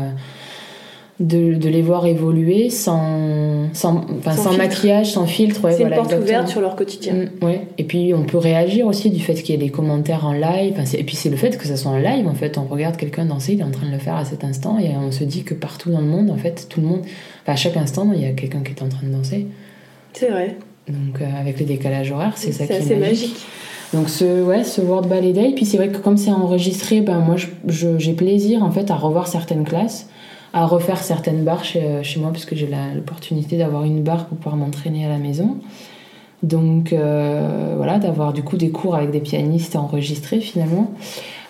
de, de, les voir évoluer sans, sans, enfin, sans, maquillage, sans filtre.
c'est une porte ouverte sur leur quotidien.
Mm, ouais. Et puis on peut réagir aussi du fait qu'il y ait des commentaires en live. Enfin, et puis c'est le fait que ça soit en live, en fait. On regarde quelqu'un danser, il est en train de le faire à cet instant et on se dit que partout dans le monde, en fait, tout le monde, enfin, à chaque instant, il y a quelqu'un qui est en train de danser.
C'est vrai.
Donc euh, avec les décalages horaires, c'est ça qui est magique. Donc ce, ouais, ce World Ballet Day, puis c'est vrai que comme c'est enregistré, ben moi j'ai plaisir en fait à revoir certaines classes à refaire certaines barres chez, euh, chez moi parce que j'ai l'opportunité d'avoir une barre pour pouvoir m'entraîner à la maison. Donc euh, voilà, d'avoir du coup des cours avec des pianistes enregistrés finalement.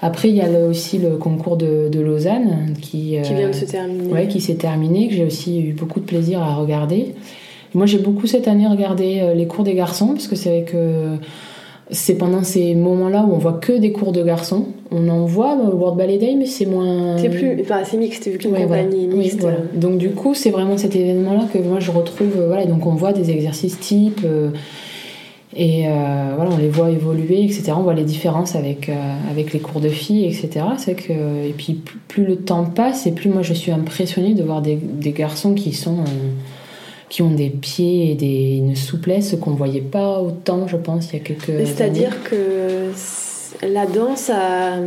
Après, il y a aussi le concours de, de Lausanne qui,
qui vient de se terminer.
Ouais, qui s'est terminé, que j'ai aussi eu beaucoup de plaisir à regarder. Moi, j'ai beaucoup cette année regardé euh, les cours des garçons parce que c'est vrai que c'est pendant ces moments-là où on voit que des cours de garçons. On en voit au World Ballet Day, mais c'est moins.
C'est plus, enfin, c'est mixte vu qu'une compagnie mixte.
voilà. Donc du coup, c'est vraiment cet événement-là que moi je retrouve. Euh, voilà, donc on voit des exercices types. Euh, et euh, voilà, on les voit évoluer, etc. On voit les différences avec, avec les cours de filles, etc. C'est que, et puis plus le temps passe, et plus moi je suis impressionnée de voir des, des garçons qui sont qui ont des pieds et des, une souplesse qu'on voyait pas autant, je pense, il y a quelques
C'est-à-dire que la danse a,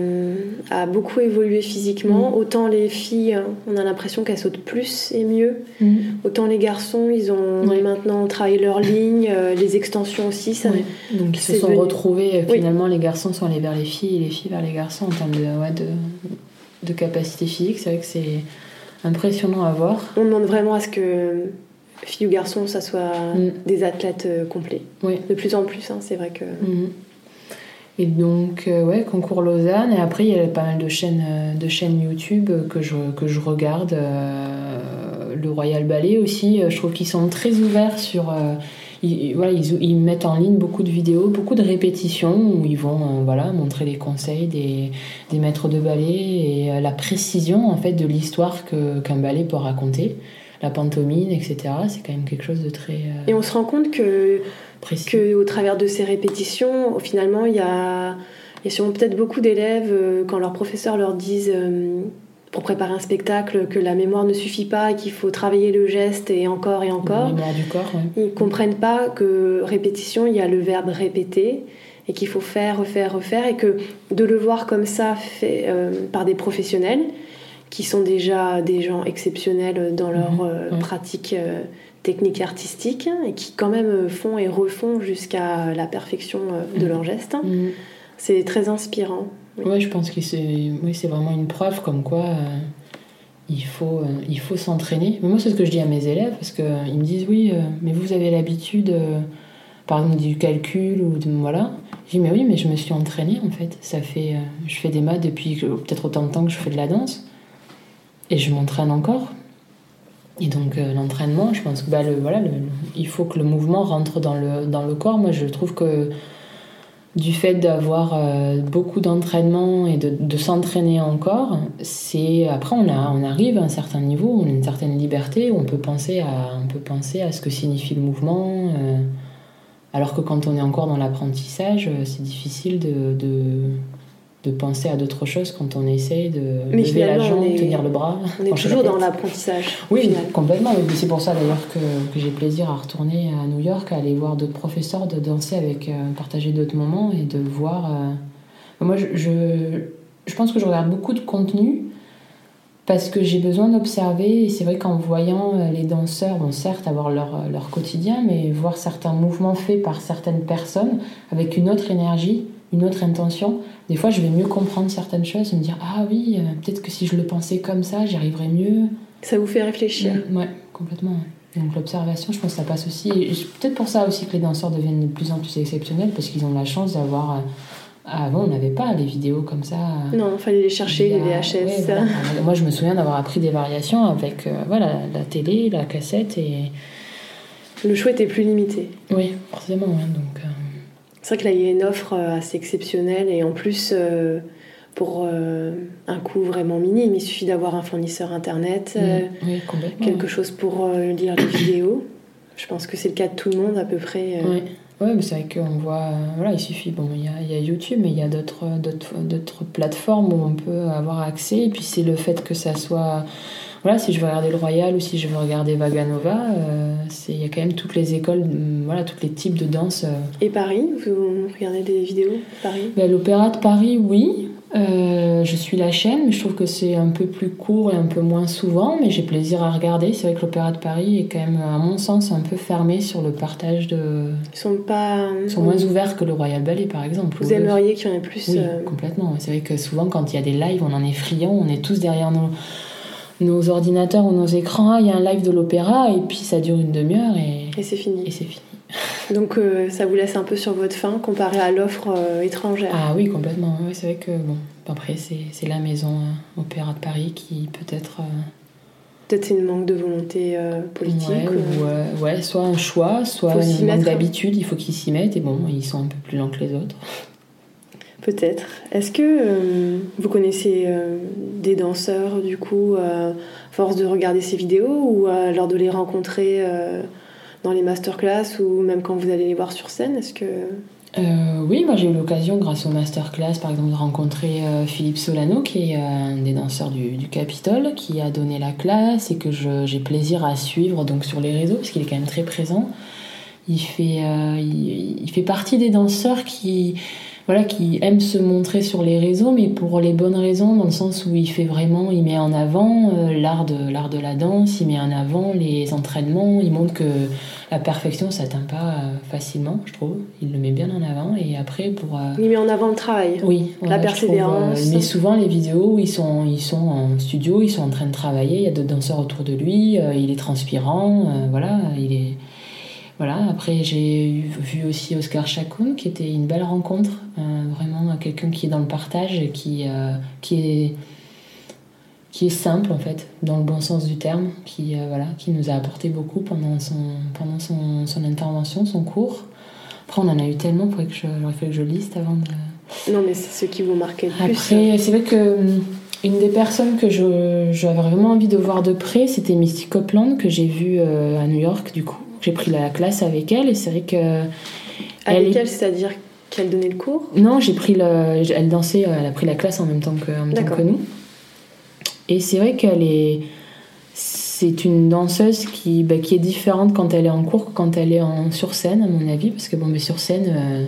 a, beaucoup évolué physiquement. Mm. Autant les filles, on a l'impression qu'elles sautent plus et mieux. Mm. Autant les garçons, ils ont maintenant travaillé leur ligne, euh, les extensions aussi. Ça,
Donc ils se sont retrouvés, euh, finalement, les garçons sont allés vers les filles et les filles vers les garçons en termes de, ouais, de, de capacité physique. C'est vrai que c'est impressionnant à voir.
On demande vraiment à ce que filles ou garçons, ça soit
Mm.
des athlètes euh, complets.
Oui.
De plus en plus, hein, c'est vrai que.
Mhm. Et donc, euh, ouais, concours Lausanne. Et après, il y a pas mal de chaînes, euh, de chaînes YouTube que je, que je regarde. euh, le Royal Ballet aussi. Je trouve qu'ils sont très ouverts sur. euh, ils, voilà, ils, ils mettent en ligne beaucoup de vidéos, beaucoup de répétitions où ils vont voilà, montrer les conseils des, des maîtres de ballet et la précision en fait de l'histoire qu'un ballet peut raconter. La pantomime, etc. C'est quand même quelque chose de très euh,
Et on se rend compte que,
précis.
que au travers de ces répétitions, finalement, il y a, y a sûrement peut-être beaucoup d'élèves, euh, quand leurs professeurs leur disent, euh, pour préparer un spectacle, que la mémoire ne suffit pas, et qu'il faut travailler le geste et encore et
La
encore.
mémoire du corps, ouais.
Ils comprennent pas que répétition, il y a le verbe répéter et qu'il faut faire, refaire, refaire et que de le voir comme ça fait euh, par des professionnels qui sont déjà des gens exceptionnels dans leur
Mhm,
euh,
ouais.
pratique euh, technique artistique et qui quand même euh, font et refont jusqu'à la perfection de
Mhm.
leurs gestes.
Mhm.
C'est très inspirant. Oui.
Ouais, je pense que c'est oui, c'est vraiment une preuve comme quoi euh, il faut, euh, il faut s'entraîner. Mais moi, c'est ce que je dis à mes élèves parce qu'ils me disent oui, mais vous avez l'habitude, par exemple, du calcul ou de. Voilà. Je dis mais oui, mais je me suis entraînée en fait. Ça fait, je fais des maths depuis que- peut-être autant de temps que je fais de la danse et je m'entraîne encore. Et donc euh, l'entraînement, je pense que bah, le, voilà, il faut que le mouvement rentre dans le, dans le corps. Moi, je trouve que du fait d'avoir euh, beaucoup d'entraînement et de, de s'entraîner encore, c'est après on, a, on arrive à un certain niveau, on a une certaine liberté, où on peut penser à, on peut penser à ce que signifie le mouvement. euh, alors que quand on est encore dans l'apprentissage, c'est difficile de, de, de penser à d'autres choses quand on essaye de
Mais
lever la jambe,
est-
tenir le bras.
On est
la
toujours dans l'apprentissage.
Oui,
final.
complètement. C'est pour ça d'ailleurs que, que j'ai plaisir à retourner à New York, à aller voir d'autres professeurs, de danser avec, euh, partager d'autres moments et de voir. euh, Moi, je, je, je pense que je regarde beaucoup de contenu parce que j'ai besoin d'observer. Et c'est vrai qu'en voyant euh, les danseurs, bon, certes, avoir leur, leur quotidien, mais voir certains mouvements faits par certaines personnes avec une autre énergie, une autre intention, des fois, je vais mieux comprendre certaines choses et me dire Ah oui, euh, peut-être que si je le pensais comme ça, j'y arriverais mieux.
Ça vous fait réfléchir.
Mm, Ouais, complètement. ouais. Donc l'observation, je pense que ça passe aussi. Et peut-être pour ça aussi que les danseurs deviennent de plus en plus exceptionnels, parce qu'ils ont la chance d'avoir. euh, Avant, on n'avait pas les vidéos comme ça.
Non, il fallait les chercher, les VHS.
ouais, voilà. Moi, je me souviens d'avoir appris des variations avec euh, voilà, la télé, la cassette et.
Le choix était plus limité.
Oui, forcément. donc, euh,
C'est vrai que là, il y a une offre euh, assez exceptionnelle et en plus, euh, pour euh, un coût vraiment minime, il suffit d'avoir un fournisseur internet, euh,
mm, oui,
quelque chose pour lire les vidéos. Je pense que c'est le cas de tout le monde à peu près. euh.
Ouais. Mais c'est vrai qu'on voit, voilà, il suffit, bon, il y a, y a YouTube, mais il y a d'autres plateformes où on peut avoir accès. Et puis c'est le fait que ça soit, voilà, si je veux regarder le Royal ou si je veux regarder Vaganova, euh, il y a quand même toutes les écoles, hum, voilà, tous les types de danse. euh.
Et Paris, vous regardez des vidéos de Paris?
Ben, l'Opéra de Paris, oui. Euh, je suis la chaîne, mais je trouve que c'est un peu plus court et un peu moins souvent, mais j'ai plaisir à regarder. C'est vrai que l'Opéra de Paris est quand même, à mon sens, un peu fermé sur le partage de,
Ils sont pas.
Ils sont moins ouverts que le Royal Ballet, par exemple.
Vous aimeriez qu'il y en ait plus
Oui,
euh,
complètement. C'est vrai que souvent, quand il y a des lives, on en est friand, on est tous derrière nos, nos ordinateurs ou nos écrans. Il y a un live de l'opéra, et puis ça dure une demi-heure, et,
et c'est fini.
et c'est fini.
Donc euh, ça vous laisse un peu sur votre faim comparé à l'offre euh, étrangère.
Ah oui, complètement. Oui, c'est vrai que, bon, après, c'est c'est la maison euh, Opéra de Paris qui peut-être.
Peut-être c'est une manque de volonté politique.
ouais,
ou-
ou, ouais, soit un choix, soit
Faut s'y
un manque
mettre.
d'habitude, il faut qu'ils s'y mettent, et bon, ils sont un peu plus lents que les autres.
Peut-être. Est-ce que euh, vous connaissez euh, des danseurs, du coup, euh, force de regarder ces vidéos ou lors de les rencontrer euh, dans les masterclass ou même quand vous allez les voir sur scène Est-ce que.
Oui, moi j'ai eu l'occasion, grâce au masterclass, par exemple, de rencontrer Philippe Solano, qui est un des danseurs du, Capitole, qui a donné la classe et que j'ai plaisir à suivre donc sur les réseaux, parce qu'il est quand même très présent. Il fait, il fait partie des danseurs qui, voilà, qui aime se montrer sur les réseaux, mais pour les bonnes raisons, dans le sens où il fait vraiment, il met en avant euh, l'art de l'art de la danse, il met en avant les entraînements, il montre que la perfection, s'atteint pas euh, facilement, je trouve. Il le met bien en avant, et après pour. Euh,
il met en avant le travail.
Oui,
la persévérance.
met souvent les vidéos où ils sont, ils sont en studio, ils sont en train de travailler, il y a d'autres danseurs autour de lui, il est transpirant, voilà, il est voilà, après j'ai vu aussi Oscar Chakoun qui était une belle rencontre, euh, vraiment quelqu'un qui est dans le partage et qui, euh, qui, est, qui est simple en fait, dans le bon sens du terme, qui, euh, voilà, qui nous a apporté beaucoup pendant, son, pendant son, son, intervention, son cours. Après on en a eu tellement, que j'aurais fait que je liste avant de...
Non mais c'est ce qui vous marquait le
plus. Après hein. c'est vrai que une des personnes que j'avais vraiment envie de voir de près, c'était Misty Copeland, que j'ai vue à New York du coup j'ai pris la classe avec elle et c'est vrai que.
Avec elle, c'est-à-dire qu'elle donnait le cours?
Non, j'ai pris le, elle dansait, elle a pris la classe en même temps que, en même temps que nous. Et c'est vrai qu'elle est, c'est une danseuse qui, bah, qui est différente quand elle est en cours que quand elle est en, sur scène, à mon avis, parce que bon, mais sur scène, euh,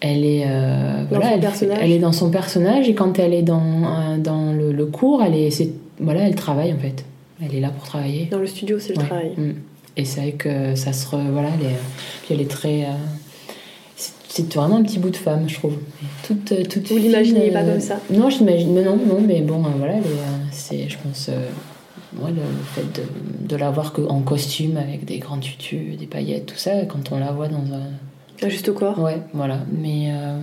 elle est, euh,
voilà,
elle, elle, est dans son personnage et quand elle est dans, euh, dans le, cours, elle est, voilà, elle travaille en fait. Elle est là pour travailler.
Dans le studio, c'est le travail. Mm.
Et c'est vrai que ça se. voilà, elle est, puis elle est très. Euh, c'est vraiment un petit bout de femme, je trouve. Toute, euh, toute
Vous l'imaginez pas comme ça?
Non, j'imagine. Non, non, mais bon, euh, voilà, c'est, je pense, le, fait de, de la voir en costume avec des grands tutus, des paillettes, tout ça, quand on la voit dans un.
Juste au corps?
Ouais, voilà. Mais. Euh,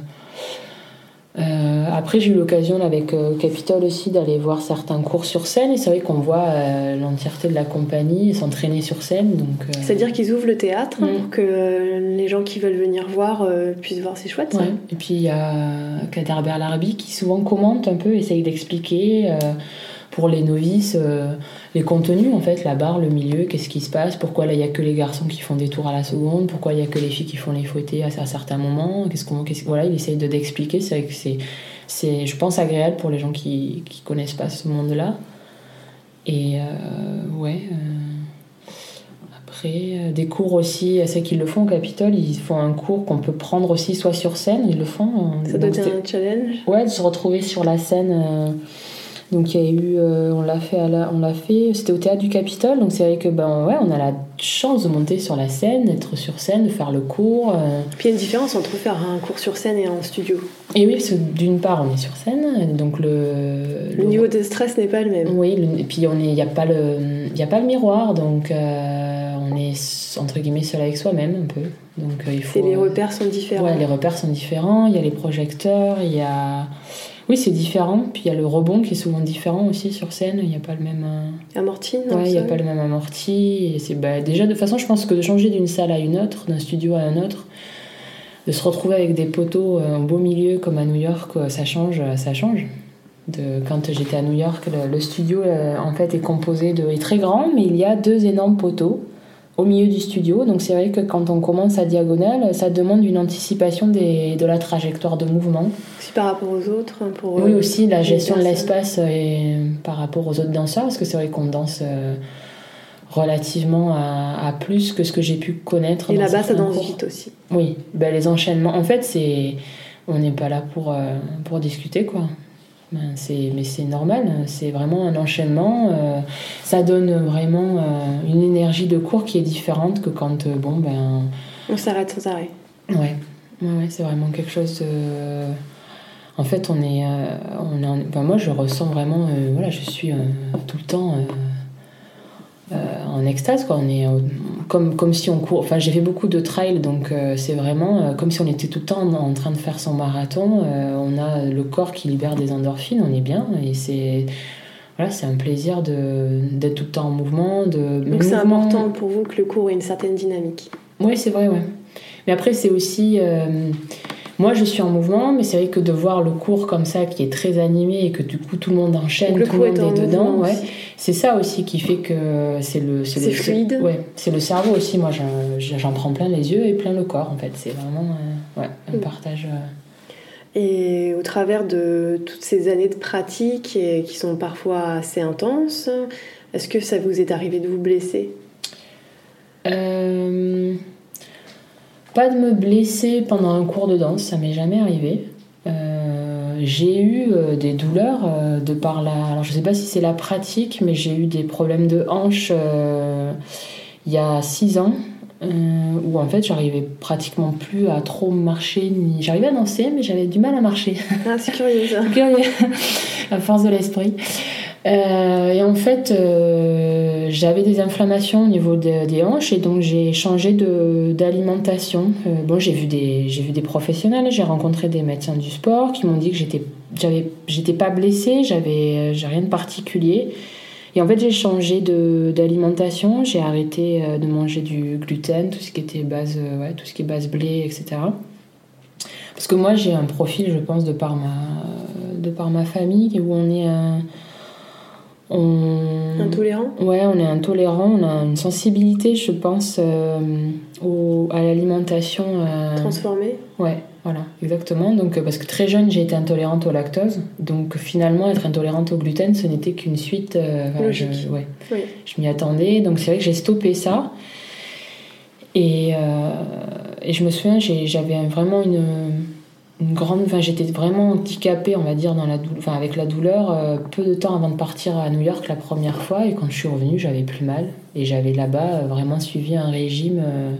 après, j'ai eu l'occasion avec euh, Capitole aussi d'aller voir certains cours sur scène et c'est vrai qu'on voit euh, l'entièreté de la compagnie s'entraîner sur scène. Donc,
C'est-à-dire qu'ils ouvrent le théâtre pour que les gens qui veulent venir voir puissent voir, c'est chouette ça.
Et puis il y a Kader Berlarbi qui souvent commente un peu, essaye d'expliquer pour les novices euh, les contenus, en fait, la barre, le milieu, qu'est-ce qui se passe, pourquoi là il n'y a que les garçons qui font des tours à la seconde, pourquoi il n'y a que les filles qui font les fouettés à, à certains moments, qu'est-ce qu'on, voilà, il essaye de d'expliquer, c'est que c'est, c'est, je pense, agréable pour les gens qui ne connaissent pas ce monde-là. Et euh, ouais. Euh, après, des cours aussi, ceux qui le font au Capitole, ils font un cours qu'on peut prendre aussi soit sur scène, ils le font.
Ça doit être un challenge
Ouais, de se retrouver sur la scène donc il y a eu, euh, on l'a fait, on l'a fait, c'était au théâtre du Capitole, donc c'est vrai que ben ouais, on a la chance de monter sur la scène, d'être sur scène, de faire le cours. Euh.
Puis il y a une différence entre faire un cours sur scène et en studio.
Et oui, parce que d'une part on est sur scène, donc
le, le, niveau de stress n'est pas le même.
Oui, et puis on il n'y a pas le, il a pas le miroir, donc euh, on est entre guillemets seul avec soi-même un peu. Donc il faut.
Et les repères sont différents.
Ouais, les repères sont différents. Il y a les projecteurs, il y a oui, c'est différent. Puis il y a le rebond qui est souvent différent aussi sur scène. Il n'y a pas le même.
Euh, amorti
Ouais, il n'y a pas le même amorti. Et c'est bah, déjà, de toute façon, je pense que de changer d'une salle à une autre, d'un studio à un autre, de se retrouver avec des poteaux euh, en beau milieu comme à New York, euh, ça change. Ça change. De, quand j'étais à New York, le, studio en fait est composé de. est très grand, mais il y a deux énormes poteaux au milieu du studio. Donc c'est vrai que quand on commence à diagonale, ça demande une anticipation des, de la trajectoire de mouvement.
Aussi par rapport aux autres hein, pour
Oui, euh, aussi la gestion de l'espace et par rapport aux autres danseurs, parce que c'est vrai qu'on danse euh, relativement à, plus que ce que j'ai pu connaître.
Et là-bas, ça danse vite aussi.
Oui, ben, les enchaînements. En fait, c'est on n'est pas là pour, euh, pour discuter, quoi. Ben, mais c'est normal, c'est vraiment un enchaînement. Euh, ça donne vraiment euh, une énergie de cours qui est différente que quand, euh, bon, ben.
On s'arrête sans arrêt.
Ouais, ouais, c'est vraiment quelque chose de. En fait, on est. on est ben, moi, je ressens vraiment. voilà, je suis tout le temps en extase, quoi. On est comme, comme si on court. Enfin, j'ai fait beaucoup de trail, donc euh, c'est vraiment euh, comme si on était tout le temps en, train de faire son marathon. Euh, on a le corps qui libère des endorphines, on est bien. Et c'est. Voilà, c'est un plaisir d'être tout le temps en mouvement. De,
donc c'est important pour vous que le cours ait une certaine dynamique.
Oui, c'est vrai, ouais. Mais après, c'est aussi. Moi, je suis en mouvement, mais c'est vrai que de voir le cours comme ça, qui est très animé et que du coup tout le monde enchaîne, tout le monde est, dedans, ouais, c'est ça aussi qui fait que c'est le.
C'est fluide.
Ouais, c'est le cerveau aussi. Moi, j'en prends plein les yeux et plein le corps, en fait. C'est vraiment euh, ouais, un mm. partage. Euh.
Et au travers de toutes ces années de pratique et qui sont parfois assez intenses, est-ce que ça vous est arrivé de vous blesser?
Euh... pas de me blesser pendant un cours de danse, ça m'est jamais arrivé. j'ai eu des douleurs de par la. Alors je sais pas si c'est la pratique, mais j'ai eu des problèmes de hanche il y a 6 ans. où en fait j'arrivais pratiquement plus à trop marcher ni j'arrivais à danser mais j'avais du mal à marcher
ah c'est curieux ça
curieux la force de l'esprit euh, et en fait, euh, j'avais des inflammations au niveau des hanches et donc j'ai changé d'alimentation. Euh, bon, j'ai vu des vu des professionnels, j'ai rencontré des médecins du sport qui m'ont dit que j'étais pas blessée, j'avais rien de particulier. Et en fait, j'ai changé d'alimentation, j'ai arrêté de manger du gluten, tout ce qui était base ouais, tout ce qui est base blé, etc. Parce que moi, j'ai un profil, je pense, de par ma de par ma famille où on est un
on... Intolérant
Ouais, on est intolérant, on a une sensibilité, je pense, euh, à l'alimentation.
Euh, Transformée
Ouais, voilà, exactement. Donc, euh, parce que très jeune, j'ai été intolérante au lactose. Donc, finalement, être intolérante au gluten, ce n'était qu'une suite.
Je,
ouais, je m'y attendais. Donc, c'est vrai que j'ai stoppé ça. Et, et je me souviens, j'avais vraiment une une grande. Enfin, j'étais vraiment handicapée, on va dire, dans la enfin, avec la douleur, euh, peu de temps avant de partir à New York la première fois. Et quand je suis revenue, j'avais plus mal. Et j'avais là-bas euh, vraiment suivi un régime euh,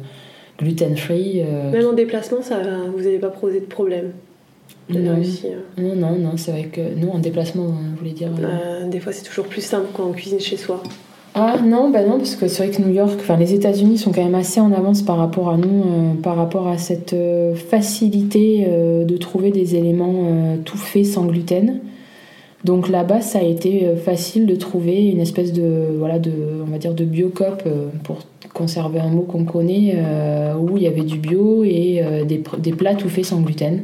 gluten-free.
Même en déplacement, ça, vous n'avez pas posé de problème
non. non, non, non, c'est vrai que. Non, en déplacement, vous voulez dire.
des fois, c'est toujours plus simple quand on cuisine chez soi.
Ah non, bah non, parce que c'est vrai que New York, enfin les États-Unis sont quand même assez en avance par rapport à nous, euh, par rapport à cette euh, facilité euh, de trouver des éléments tout faits sans gluten. Donc là-bas, ça a été facile de trouver une espèce de, voilà, de, on va dire de biocop pour conserver un mot qu'on connaît, où il y avait du bio et des, des plats tout faits sans gluten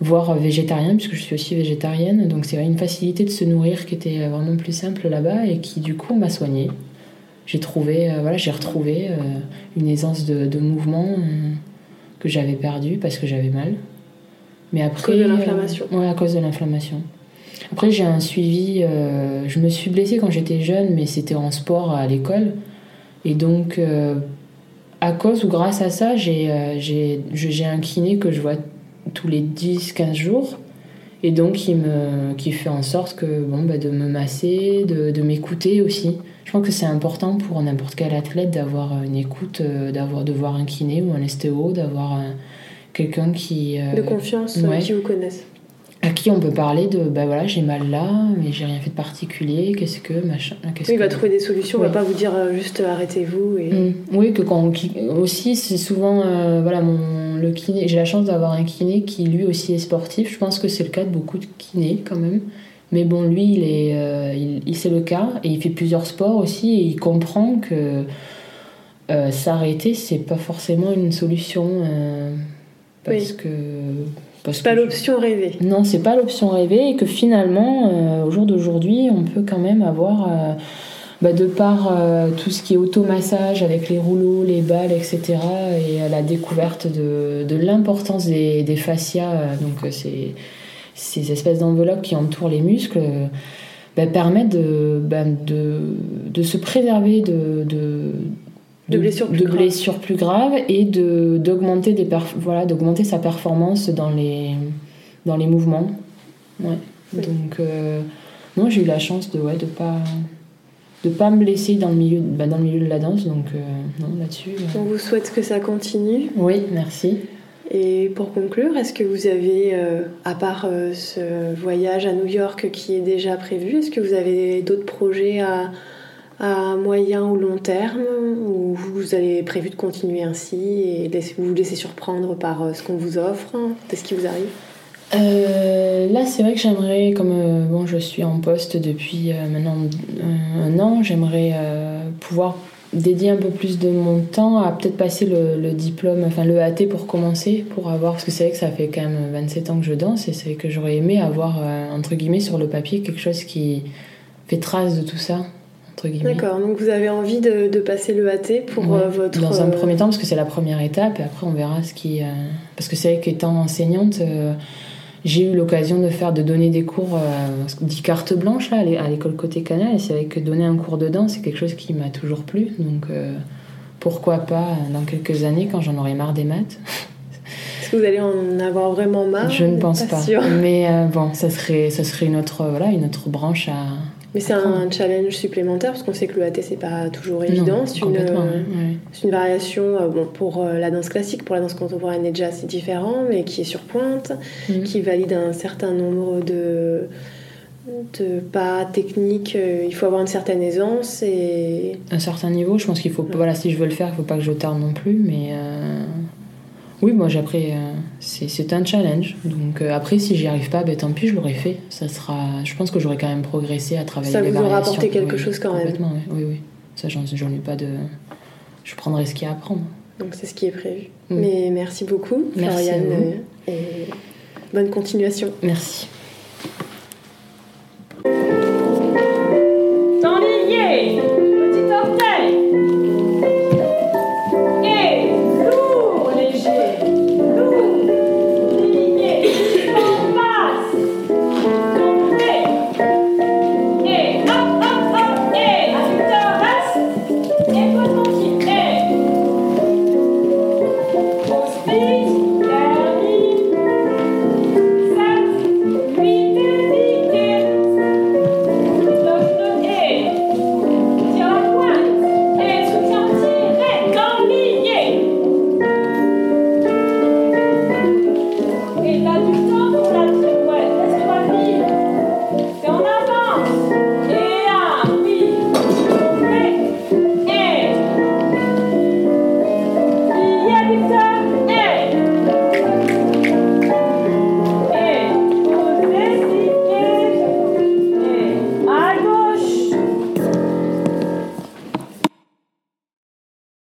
voire végétarien, puisque je suis aussi végétarienne. Donc c'est une facilité de se nourrir qui était vraiment plus simple là-bas et qui du coup m'a soignée. J'ai trouvé, euh, voilà, j'ai retrouvé euh, une aisance de, mouvement euh, que j'avais perdu parce que j'avais mal.
Mais après, à cause de l'inflammation.
ouais, à cause de l'inflammation. Après, j'ai un suivi. je me suis blessée quand j'étais jeune, mais c'était en sport à l'école. Et donc, à cause ou grâce à ça, j'ai un kiné que je vois tous les 10-15 jours. Et donc, qui, me, qui fait en sorte que, bon, bah, de me masser, de, de m'écouter aussi. Je pense que c'est important pour n'importe quel athlète d'avoir une écoute, euh, d'avoir de voir un kiné ou un estéo, d'avoir quelqu'un qui.
Euh, de confiance, qui vous connaisse
à qui on peut parler de bah voilà j'ai mal là mais j'ai rien fait de particulier qu'est-ce que machin
oui, il va trouver des solutions il va pas vous dire euh, juste arrêtez-vous et...
Mm. oui que quand aussi c'est souvent voilà mon le kiné, j'ai la chance d'avoir un kiné qui lui aussi est sportif. Je pense que c'est le cas de beaucoup de kinés quand même. Mais bon, lui, il est, euh, il, c'est le cas et il fait plusieurs sports aussi et il comprend que euh, s'arrêter, c'est pas forcément une solution euh, parce que
parce pas l'option rêvée.
Non, c'est pas l'option rêvée et que finalement, au jour d'aujourd'hui, on peut quand même avoir bah, de par euh, tout ce qui est automassage avec les rouleaux, les balles, etc., et la découverte de, de l'importance des, des, fascias, euh, donc euh, ces, ces espèces d'enveloppes qui entourent les muscles, bah, permettent de, bah, de, de, se préserver de,
de blessures plus,
de blessures plus graves et d'augmenter des voilà d'augmenter sa performance dans les dans les mouvements ouais. donc moi j'ai eu la chance de ouais de pas de pas me blesser dans le milieu, bah, dans le milieu de la danse. Donc, euh, non, là-dessus.
Euh. On vous souhaite que ça continue.
Oui, merci.
Et pour conclure, est-ce que vous avez, euh, à part ce voyage à New York qui est déjà prévu, est-ce que vous avez d'autres projets à, à, moyen ou long terme ou vous avez prévu de continuer ainsi et vous vous laissez surprendre par ce qu'on vous offre Qu'est-ce qui vous arrive?
Euh, là, c'est vrai que j'aimerais, comme euh, bon, je suis en poste depuis euh, maintenant un, an, j'aimerais pouvoir dédier un peu plus de mon temps à peut-être passer le, diplôme, enfin le AT pour commencer, pour avoir, parce que c'est vrai que ça fait quand même 27 ans que je danse et c'est que j'aurais aimé avoir, entre guillemets, sur le papier quelque chose qui fait trace de tout ça.
D'accord, donc vous avez envie de, passer le AT pour votre...
Dans un premier temps, parce que c'est la première étape, et après on verra ce qui... parce que c'est vrai qu'étant enseignante j'ai eu l'occasion de faire, de donner des cours, euh, dit carte blanche là, à l'école côté canal. Et c'est vrai que donner un cours de danse, c'est quelque chose qui m'a toujours plu. Donc, euh, pourquoi pas dans quelques années quand j'en aurai marre des maths.
Est-ce que vous allez en avoir vraiment marre
Je ne pense pas. Mais euh, bon, ça serait, ça serait une autre, voilà, une autre branche à.
Mais c'est un challenge supplémentaire parce qu'on sait que le AT c'est pas toujours évident. C'est une, une, variation euh, bon, pour euh, la danse classique, pour la danse contemporaine et jazz c'est différent, mais qui est sur pointe, mhm. qui valide un certain nombre de de pas technique, euh, il faut avoir une certaine aisance et
un certain niveau. Je pense qu'il faut voilà si je veux le faire, il faut pas que je tarde non plus, mais euh, oui, moi j'ai appris. Euh, c'est un challenge. Donc après, si j'y arrive pas, ben, tant pis, je l'aurais fait. Ça sera. Je pense que j'aurais quand même progressé à travailler.
Ça vous aura apporté quelque chose quand
même. Oui, oui. Ça, j'en ai pas de. Je prendrai ce qu'il y a à apprendre.
Donc c'est ce qui est prévu. Mm. Mais merci beaucoup, Floriane, et bonne continuation.
Merci.